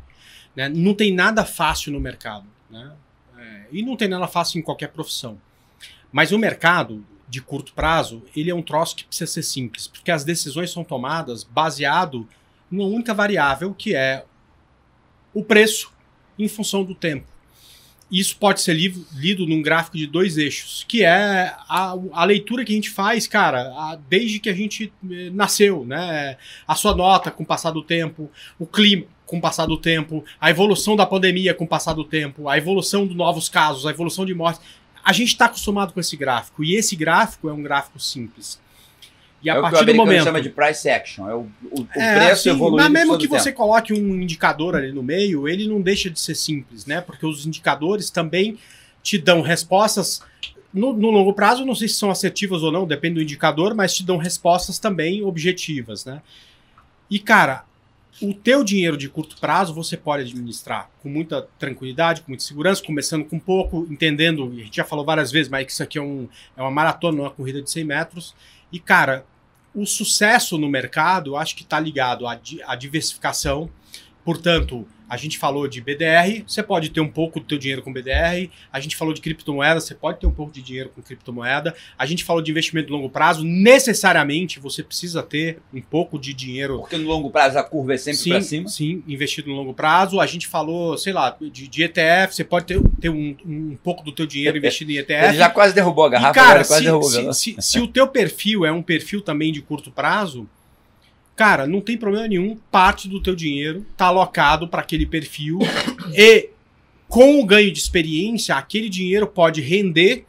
né? Não tem nada fácil no mercado. Né? É, e não tem nada fácil em qualquer profissão. Mas o mercado, de curto prazo, ele é um troço que precisa ser simples, porque as decisões são tomadas baseado numa única variável, que é o preço em função do tempo. Isso pode ser lido, lido num gráfico de dois eixos, que é a, a leitura que a gente faz, cara, a- desde que a gente eh, nasceu, né? A sua nota com o passar do tempo, o clima com o passar do tempo, a evolução da pandemia com o passar do tempo, a evolução de novos casos, a evolução de mortes. A gente está acostumado com esse gráfico, e esse gráfico é um gráfico simples. E a é o que o partir do momento. chama de price action. É o, o, o É, preço assim, evoluindo Mas mesmo que tempo. você coloque um indicador ali no meio, ele não deixa de ser simples, né? Porque os indicadores também te dão respostas. No, no longo prazo, não sei se são assertivas ou não, depende do indicador, mas te dão respostas também objetivas, né? E, cara, o teu dinheiro de curto prazo você pode administrar com muita tranquilidade, com muita segurança, começando com pouco, entendendo, a gente já falou várias vezes, mas que isso aqui é, um, é uma maratona, não é uma corrida de 100 metros. E, cara, o sucesso no mercado, acho que está ligado à, à diversificação. Portanto, a gente falou de BDR, você pode ter um pouco do teu dinheiro com BDR. A gente falou de criptomoeda, você pode ter um pouco de dinheiro com criptomoeda. A gente falou de investimento de longo prazo, necessariamente você precisa ter um pouco de dinheiro Porque no longo prazo a curva é sempre para cima. Sim, investido no longo prazo. A gente falou, sei lá, de, de ETF, você pode ter, ter um, um pouco do teu dinheiro <laughs> investido em ETF. Ele já quase derrubou a E, garrafa, cara, agora quase se, derrubou. se, né? se- se o teu perfil é um perfil também de curto prazo, cara, não tem problema nenhum. Parte do teu dinheiro tá alocado para aquele perfil <coughs> e com o ganho de experiência, aquele dinheiro pode render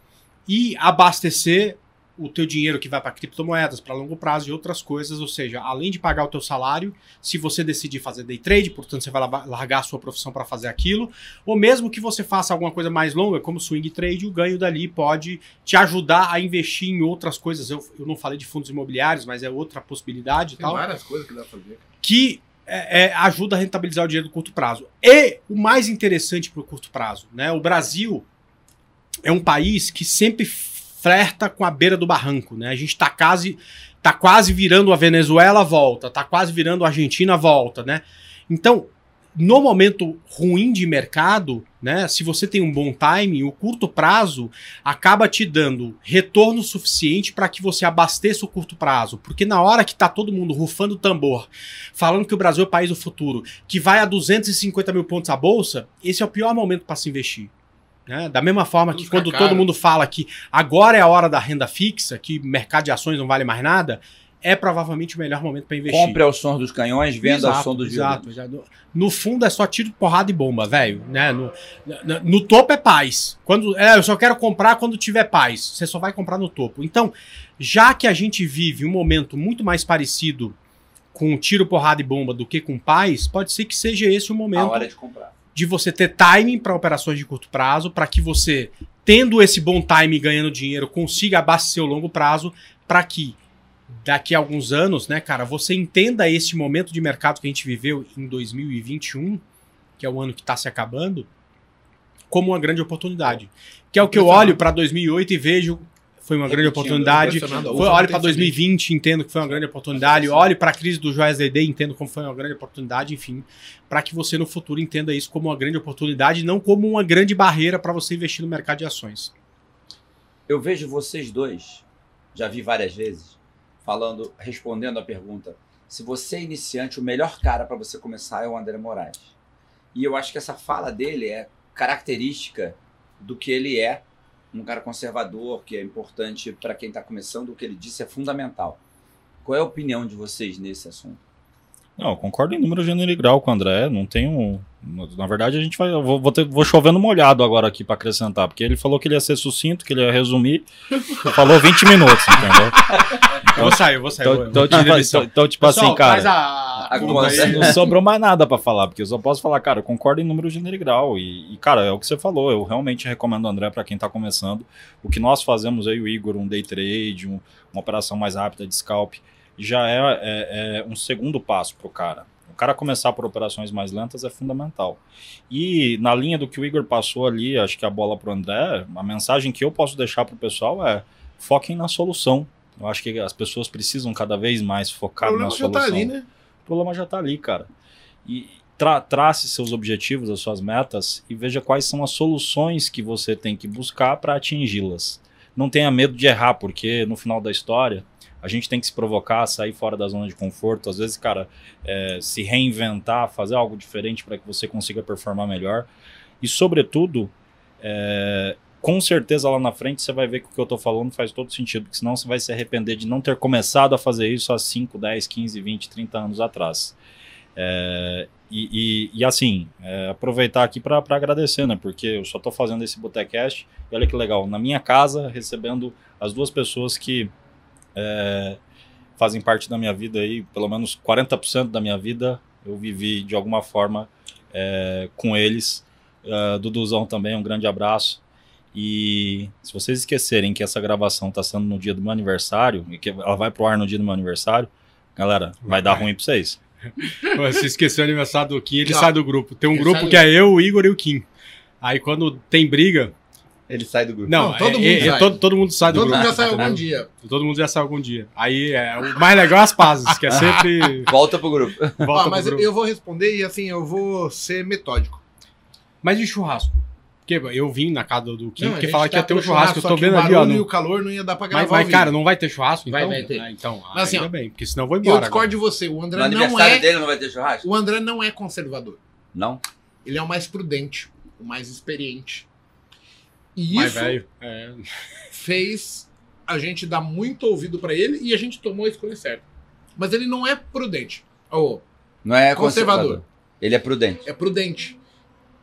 e abastecer o teu dinheiro que vai para criptomoedas, para longo prazo e outras coisas, ou seja, além de pagar o teu salário, se você decidir fazer day trade, portanto você vai la- largar a sua profissão para fazer aquilo, ou mesmo que você faça alguma coisa mais longa, como swing trade, o ganho dali pode te ajudar a investir em outras coisas. Eu, eu não falei de fundos imobiliários, mas é outra possibilidade e Tem tal várias coisas que dá pra fazer. que é, é, ajuda a rentabilizar o dinheiro do curto prazo. E o mais interessante para o curto prazo, né? O Brasil é um país que sempre flerta com a beira do barranco, né? A gente está quase, tá quase virando a Venezuela, volta, tá quase virando a Argentina, volta, né? Então, no momento ruim de mercado, né? Se você tem um bom timing, o curto prazo acaba te dando retorno suficiente para que você abasteça o curto prazo, porque na hora que tá todo mundo rufando o tambor, falando que o Brasil é o país do futuro, que vai a 250 mil pontos a bolsa, esse é o pior momento para se investir. Né? Da mesma forma Tudo que quando caro. todo mundo fala que agora é a hora da renda fixa, que mercado de ações não vale mais nada, é provavelmente o melhor momento para investir. Compre ao som dos canhões, venda ao Exato, som dos exato, exato. No fundo é só tiro, porrada e bomba, velho. Né? No, no, no topo é paz. Quando, é, eu só quero comprar quando tiver paz. Você só vai comprar no topo. Então, já que a gente vive um momento muito mais parecido com tiro, porrada e bomba do que com paz, pode ser que seja esse o A momento hora de comprar. De você ter timing para operações de curto prazo, para que você, tendo esse bom timing e ganhando dinheiro, consiga abastecer o longo prazo, para que daqui a alguns anos, né, cara, você entenda esse momento de mercado que a gente viveu em 2021, que é o ano que está se acabando, como uma grande oportunidade. Que é o que eu olho para 2008 e vejo foi uma grande oportunidade. Foi, não para tem 2020, entendo que foi uma grande oportunidade. Olho para a crise do Joias DD, entendo como foi uma grande oportunidade, enfim, para que você no futuro entenda isso como uma grande oportunidade, e não como uma grande barreira para você investir no mercado de ações. Eu vejo vocês dois, já vi várias vezes, falando, respondendo a pergunta: se você é iniciante, o melhor cara para você começar é o André Moraes. E eu acho que essa fala dele é característica do que ele é, um cara conservador, que é importante para quem está começando, o que ele disse é fundamental. Qual é a opinião de vocês nesse assunto? Não, eu concordo em número, gênero e grau com o André. Não tenho. Na verdade, a gente vai. Eu vou, vou, ter, vou chovendo molhado agora aqui pra acrescentar, porque ele falou que ele ia ser sucinto, que ele ia resumir. <laughs> falou 20 minutos, entendeu? Eu vou sair, eu vou sair. Então, vou- então, eu tiro tipo, então, tipo Pessoal, assim, cara. faz a... Não sobrou mais nada pra falar, porque eu só posso falar, cara, eu concordo em número, gênero e grau. E, e, cara, é o que você falou. Eu realmente recomendo, André, pra quem tá começando. O que nós fazemos aí, o Igor, um day trade, um- uma operação mais rápida de scalp, já é, é- é um segundo passo pro cara. O cara começar por operações mais lentas é fundamental. E na linha do que o Igor passou ali, acho que a bola pro André, a mensagem que eu posso deixar pro pessoal é foquem na solução. Eu acho que as pessoas precisam cada vez mais O focar na problema já solução tá ali, né? o problema já tá ali, cara. E tra trace seus objetivos, as suas metas e veja quais são as soluções que você tem que buscar para atingi-las. Não tenha medo de errar, porque no final da história a gente tem que se provocar, sair fora da zona de conforto. Às vezes, cara, é, se reinventar, fazer algo diferente para que você consiga performar melhor. E, sobretudo, é, com certeza lá na frente você vai ver que o que eu tô falando faz todo sentido, porque senão você vai se arrepender de não ter começado a fazer isso há 5, 10, 15, 20, 30 anos atrás. É, e, e- e, assim, é, aproveitar aqui para agradecer, né? Porque eu só tô fazendo esse Botecast e olha que legal, na minha casa, recebendo as duas pessoas que é, fazem parte da minha vida aí, pelo menos 40% da minha vida eu vivi de alguma forma é, com eles. Uh, Duduzão também, um grande abraço. E se vocês esquecerem que essa gravação está sendo no dia do meu aniversário, e que ela vai pro ar no dia do meu aniversário, galera, vai dar ruim pra vocês. <laughs> Você esqueceu o aniversário do Kim, ele Não. sai do grupo. Tem um Ele grupo sai que é eu, o Igor e o Kim. Aí quando tem briga. Ele sai do grupo. Não, Não, todo é- mundo é- sai. todo, todo mundo sai do Todo grupo. mundo já saiu algum dia. Todo mundo já sai algum dia. Aí é, o mais legal é as pazes, que é sempre. <laughs> Volta pro grupo. Volta Ó, mas pro grupo. eu vou responder e assim, eu vou ser metódico. Mas e churrasco? Porque eu vim na casa do Kim, Não, porque falar que tá ia ter um churrasco, eu tô que vendo o ali, ó. e no- o calor não ia dar pra gravar Mas, mas cara, não vai ter churrasco? Vai, Então, vai ter. Ah, então, Mas assim, ainda ó, bem, porque senão eu vou Eu embora. discordo de você, o No André não aniversário é... dele não vai ter churrasco? O André não é conservador. Não? Ele é o mais prudente, o mais experiente. E Mais isso velho. É. <laughs> fez a gente dar muito ouvido pra ele e a gente tomou a escolha certa. Mas ele não é prudente. Ou Não é Conservador. conservador. Ele é prudente. é prudente.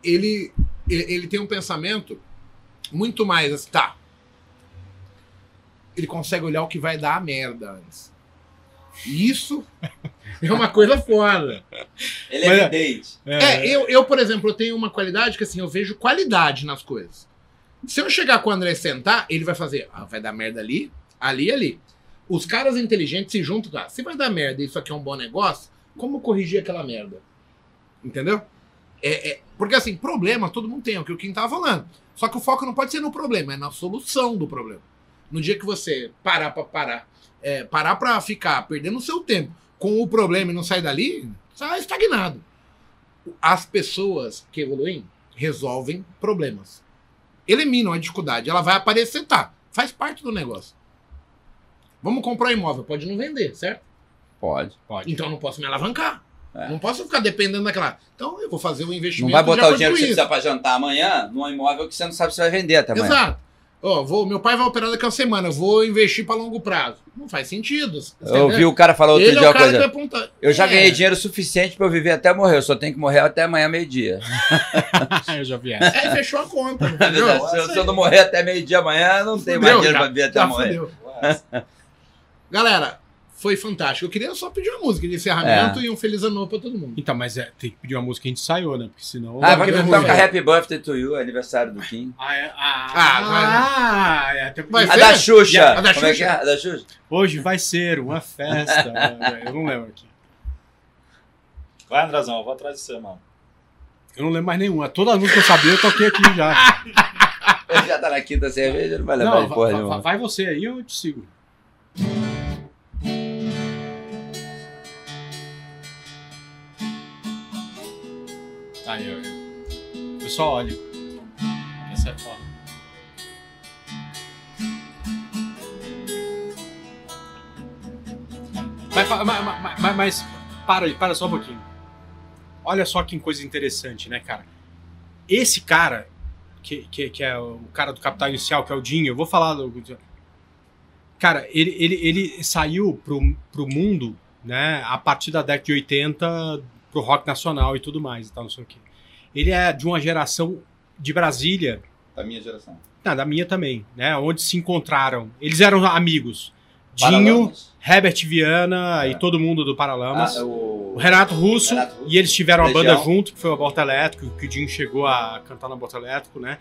Ele, ele, ele tem um pensamento muito mais assim, tá. Ele consegue olhar o que vai dar a merda antes. E Isso <laughs> é uma coisa foda. Ele Mas é- evidente. É, eu, eu, por exemplo, eu tenho uma qualidade que assim, eu vejo qualidade nas coisas. Se eu chegar com o André sentar, ele vai fazer, ah, vai dar merda ali, ali ali. Os caras inteligentes se juntam, tá? Se vai dar merda isso aqui é um bom negócio, como corrigir aquela merda? Entendeu? É, é- porque assim, problema todo mundo tem, é o que o Kim tava falando. Só que o foco não pode ser no problema, é na solução do problema. No dia que você parar pra parar, é, parar pra ficar perdendo o seu tempo com o problema e não sair dali, você tá estagnado. As pessoas que evoluem resolvem problemas. Eliminam a dificuldade. Ela vai aparecer, tá. Faz parte do negócio. Vamos comprar um imóvel, pode não vender, certo? Pode. Pode. Então eu não posso me alavancar. É. Não posso ficar dependendo daquela. Então eu vou fazer o Não investimento. vai de botar o dinheiro que você precisa pra jantar amanhã num imóvel que você não sabe se vai vender até amanhã. Exato. Ó, vou, meu pai vai operar daqui a uma semana, eu vou investir para longo prazo. Não faz sentido. Eu ouvi o cara falar outro Ele dia é cara que coisa. vai apontar. Eu já É. ganhei dinheiro suficiente pra eu viver até morrer. Eu só tenho que morrer até amanhã, meio-dia. <laughs> eu já vi essa. Aí fechou a conta. <laughs> É. Se eu, se eu não morrer até meio-dia amanhã, não tem mais dinheiro pra viver até Já morrer. <laughs> Galera, foi fantástico. Eu queria só pedir uma música de encerramento É. e um feliz ano novo pra todo mundo. Então, mas é, tem que pedir uma música que a gente ensaiou, né? Porque senão. Ah, vai porque não tocar vai. Happy Birthday to You, aniversário do Kim. Ah, é, ah, Ah, ah, é, até Vai A ser? da Xuxa. A da Como é que Xuxa? é? A da Xuxa? Hoje vai ser uma festa. <laughs> eu não lembro aqui. Vai, Andrazão, eu vou atrás de você, mano. Eu não lembro mais nenhuma. Toda a música que eu sabia, eu toquei aqui já. <laughs> Ele já tá na quinta cerveja, não vai levar Não, de porra va- nenhuma. vai você aí, eu te sigo. Aí, ó. Pessoal, olha. Essa é foda. Mas, mas, mas, mas- para aí, para só um pouquinho. Olha só que coisa interessante, né, cara? Esse cara, que, que, que é o cara do Capital Inicial, que é o Dinho, eu vou falar do. Cara, ele, ele, ele saiu pro, pro mundo né? A partir da década de 80 pro rock nacional e tudo mais e tal, não sei o quê. Ele é de uma geração de Brasília, Da minha geração. não, da minha também, né? Onde se encontraram. Eles eram amigos. Dinho. Herbert Viana É. e todo mundo do Paralamas. Ah, o... O Renato Russo, Renato Russo. e eles tiveram Legião. banda junto, que foi o Aborto Elétrico, que o Dinho chegou a cantar no Aborto Elétrico, né?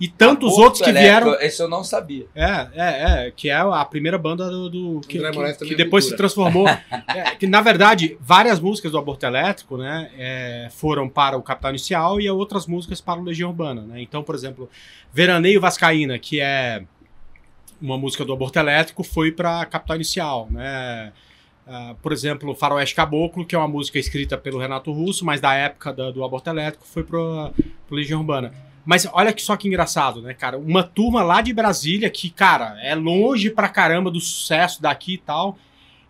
E tantos Aborto outros que Elétrico, vieram. Esse eu não sabia. É, é, é, que é a primeira banda do. do- que, André que- que é depois se transformou. <laughs> é, que, na verdade, várias músicas do Aborto Elétrico, né, é, foram para o Capital Inicial e outras músicas para o Legião Urbana, né? Então, por exemplo, Veraneio Vascaína, que é uma música do Aborto Elétrico, foi para Capital Inicial, né? Ah, por exemplo, Faroeste Caboclo, que é uma música escrita pelo Renato Russo, mas da época da- do Aborto Elétrico, foi pro Legião Urbana. Mas olha que só que engraçado, né, cara? Uma turma lá de Brasília que, cara, é longe pra caramba do sucesso daqui e tal.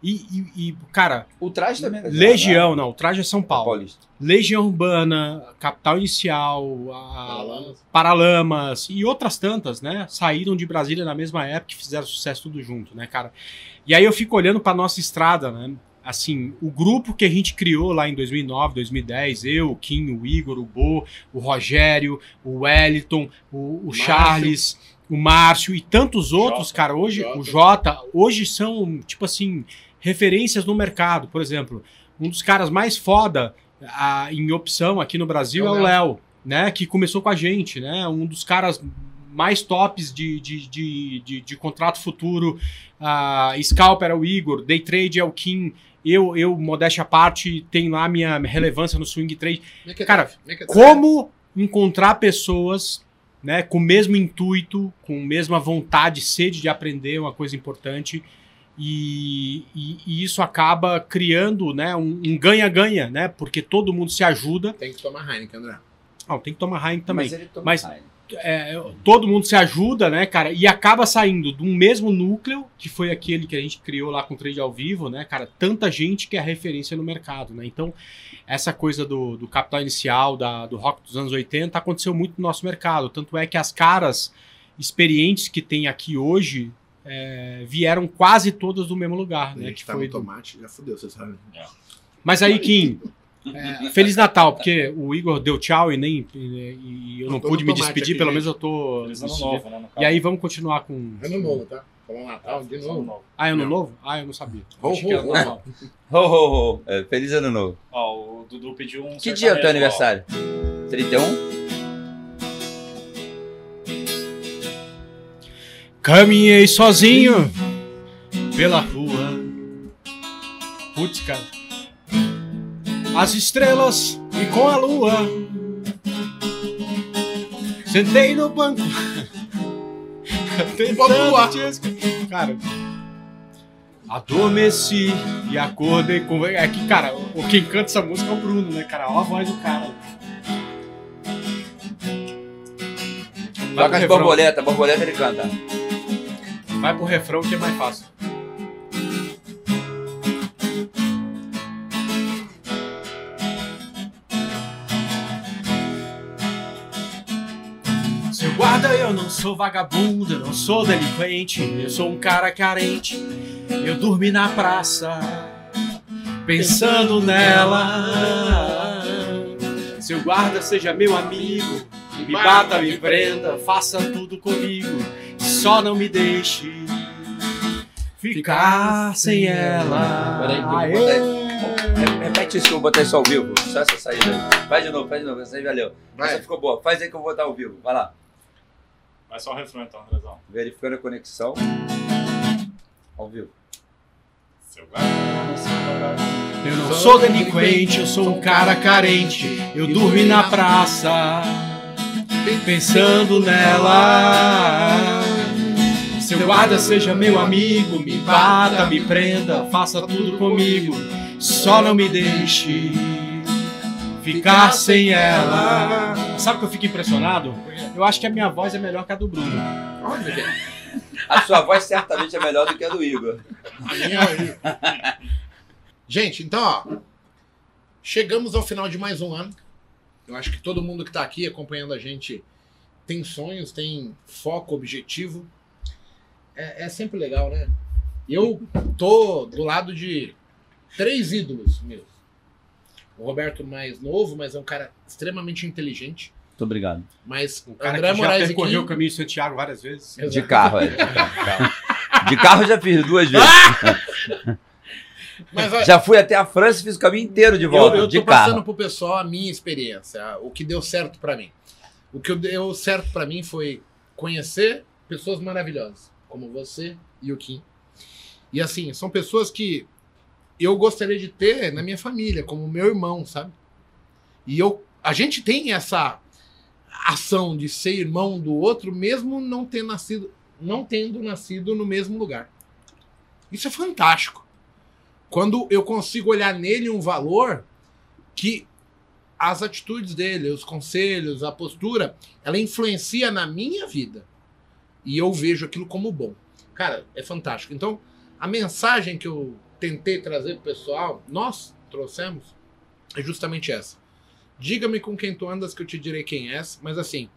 E, e- e, cara, O traje também. né? Legião, não, o traje é São Ah, Paulo. Paulista. Legião Urbana, Capital Inicial, a- Paralamas. Paralamas e outras tantas, né? Saíram de Brasília na mesma época e fizeram sucesso tudo junto, né, cara? E aí eu fico olhando pra nossa estrada, né? Assim, o grupo que a gente criou lá em 2009, 2010, eu, o Kim, o Igor, o Bo, o Rogério, o Wellington, o, o. Charles, o Márcio e tantos outros, Jota. cara, hoje, Jota. o Jota, hoje são, tipo assim, referências no mercado. Por exemplo, um dos caras mais foda ah, em opção aqui no Brasil É é o o Léo, né? Que começou com a gente, né? Um dos caras mais tops de, de, de, de, de contrato futuro. Ah, Scalper é o Igor, Day Trade é o Kim. Eu, eu, modéstia à parte, tenho lá minha relevância no swing trade. Cara, Como encontrar pessoas né, com o mesmo intuito, com a mesma vontade, sede de aprender, é uma coisa importante. E, e- e isso acaba criando né, um um ganha-ganha, né? Porque todo mundo se ajuda. Tem que tomar Heineken, André. Ah, tem que tomar Heineken também. Mas ele toma Mas- Heineken. É, todo mundo se ajuda, né, cara? E acaba saindo de um mesmo núcleo, que foi aquele que a gente criou lá com o trade ao vivo, né, cara? Tanta gente que é referência no mercado, né? Então, essa coisa do, do capital inicial, da, do rock dos anos 80, aconteceu muito no nosso mercado. Tanto é que as caras experientes que tem aqui hoje é, vieram quase todas do mesmo lugar, né? gente Que tá foi no do- tomate, já fudeu, vocês sabem. Mas aí, Kim, é, Feliz Natal, porque o Igor deu tchau e nem e, e eu não tô pude me despedir, aqui, pelo gente. menos eu tô. Feliz ano novo, né? E aí vamos continuar com. Ano novo, tá? Falando Ah, Natal, de feliz ano novo. novo. Ah, ano Não. novo? Ah, eu não sabia. Ho, ho, que era <laughs> ho. Ho. É, feliz ano novo. Ó, o Dudu pediu um. Que dia é o teu sertanejo, ó. aniversário? 31? Caminhei sozinho pela rua. Putz, cara. As estrelas e com a lua. Sentei no banco. <laughs> Tentando te Cara. Adormeci e acordei com. É que, cara, o quem canta essa música é o Bruno, né, cara? Olha a voz do cara. Vai Toca refrão. borboleta, borboleta ele canta. Vai pro refrão que é mais fácil. Seu guarda, eu não sou vagabundo, eu não sou delinquente, eu sou um cara carente. Eu dormi na praça, pensando nela. Seu guarda, seja meu amigo, me bata, me prenda, faça tudo comigo, só não me deixe ficar sem ela. Peraí, que eu vou Aê! Re- Repete isso que eu vou botar isso ao vivo. Só essa saída aí. Faz de novo, faz de novo. Essa aí valeu. Essa Vai. ficou boa. Faz aí que eu vou botar ao vivo. Vai lá. Vai só o refrão então, Andrezão. Verificando a conexão. Ao vivo. Seu seu. Eu não sou delinquente, eu sou um cara carente. Eu dormi na praça, pensando nela. Seu guarda seja meu amigo, me bata, me prenda, faça tudo comigo. Só não me deixe ficar sem ela. Sabe o que eu fico impressionado? Eu acho que a minha voz é melhor que a do Bruno. Olha, A sua voz certamente é melhor do que a do Igor. a minha aí. Gente, então, ó. Chegamos ao final de mais um ano. Eu acho que todo mundo que tá aqui acompanhando a gente tem sonhos, tem foco, objetivo. É, é sempre legal, né? Eu tô do lado de três ídolos meus. O Roberto mais novo, mas é um cara extremamente inteligente. Muito obrigado. Mas Um cara André que já Moraes percorreu aqui, o caminho de Santiago várias vezes. Exato. De carro, é. De <laughs> carro. De carro eu já fiz duas vezes. Mas Já fui até a França e fiz o caminho inteiro de eu, volta, eu de tô passando carro. pro pessoal a minha experiência, o que deu certo pra mim. O que deu certo pra mim foi conhecer pessoas maravilhosas, como você e o Kim. E assim, são pessoas que eu gostaria de ter na minha família, como meu irmão, sabe? E eu, a gente tem essa ação de ser irmão do outro, mesmo não ter nascido, não tendo nascido no mesmo lugar. Isso é fantástico. Quando eu consigo olhar nele um valor que as atitudes dele, os conselhos, a postura, ela influencia na minha vida. E eu vejo aquilo como bom. Cara, é fantástico. Então, a mensagem que eu tentei trazer pro pessoal, nós trouxemos, é justamente essa. Diga-me com quem tu andas que eu te direi quem és, mas assim,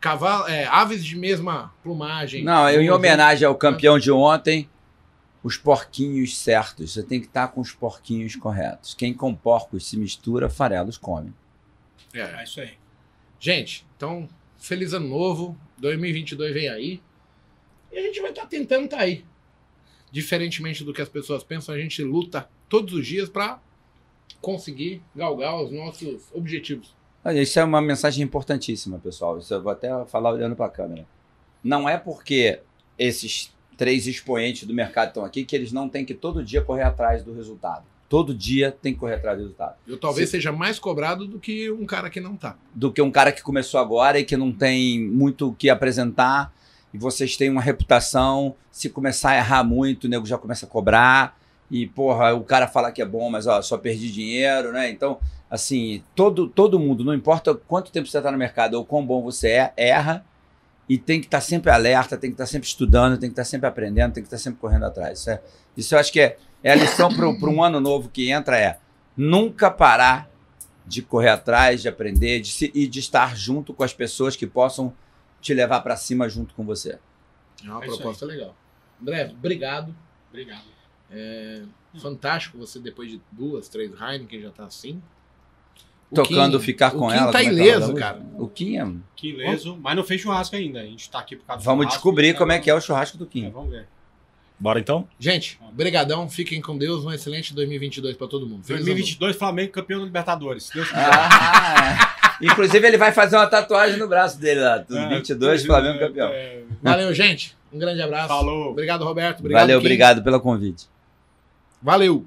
cavalo, é, aves de mesma plumagem. Não, eu em homenagem ao campeão de ontem, os porquinhos certos. Você tem que estar com os porquinhos corretos. Quem com porcos se mistura, farelos come. É. É isso aí. Gente, então, feliz ano novo. 2022 vem aí. E a gente vai estar tentando estar aí. Diferentemente do que as pessoas pensam, a gente luta todos os dias para conseguir galgar os nossos objetivos. Olha, Isso é uma mensagem importantíssima, pessoal. Isso eu vou até falar olhando para a câmera. Não é porque esses três expoentes do mercado estão aqui que eles não têm que todo dia correr atrás do resultado. Todo dia tem que correr atrás do resultado. Eu talvez seja mais cobrado do que um cara que não tá. do que um cara que começou agora e que não tem muito o que apresentar. E vocês têm uma reputação. Se começar a errar muito, o nego já começa a cobrar. E, porra, o cara fala que é bom, mas ó, só perdi dinheiro, né? Então, assim, todo, todo mundo, não importa quanto tempo você está no mercado ou quão bom você é, erra. E tem que estar sempre alerta, tem que estar sempre estudando, tem que estar sempre aprendendo, tem que estar sempre correndo atrás. Isso, é, isso eu acho que é, é a lição para um ano novo que entra: é nunca parar de correr atrás, de aprender de se- e de estar junto com as pessoas que possam te levar para cima junto com você. É uma É isso proposta legal. André, obrigado. Obrigado. Fantástico você, depois de duas, três Heineken, já tá assim. O Tocando Kim- ficar com o Kim ela. tá é é o ileso, da cara. O Kim é... Que ileso, mas não fez churrasco ainda. A gente tá aqui por causa do Vamos descobrir como é que é o churrasco do É, Kim. vamos ver. Bora então? Gente, brigadão. Fiquem com Deus. Um excelente 2022 pra todo mundo. Feliz ano 2022, Flamengo campeão da Libertadores. Se Deus <laughs> quiser. Ah, é. Inclusive, ele vai fazer uma tatuagem no braço dele lá. É, 22, é, Flamengo campeão. é. Valeu, gente. Um grande abraço. Falou. Obrigado, Roberto. Obrigado, Valeu, Kim. obrigado pelo convite. Valeu.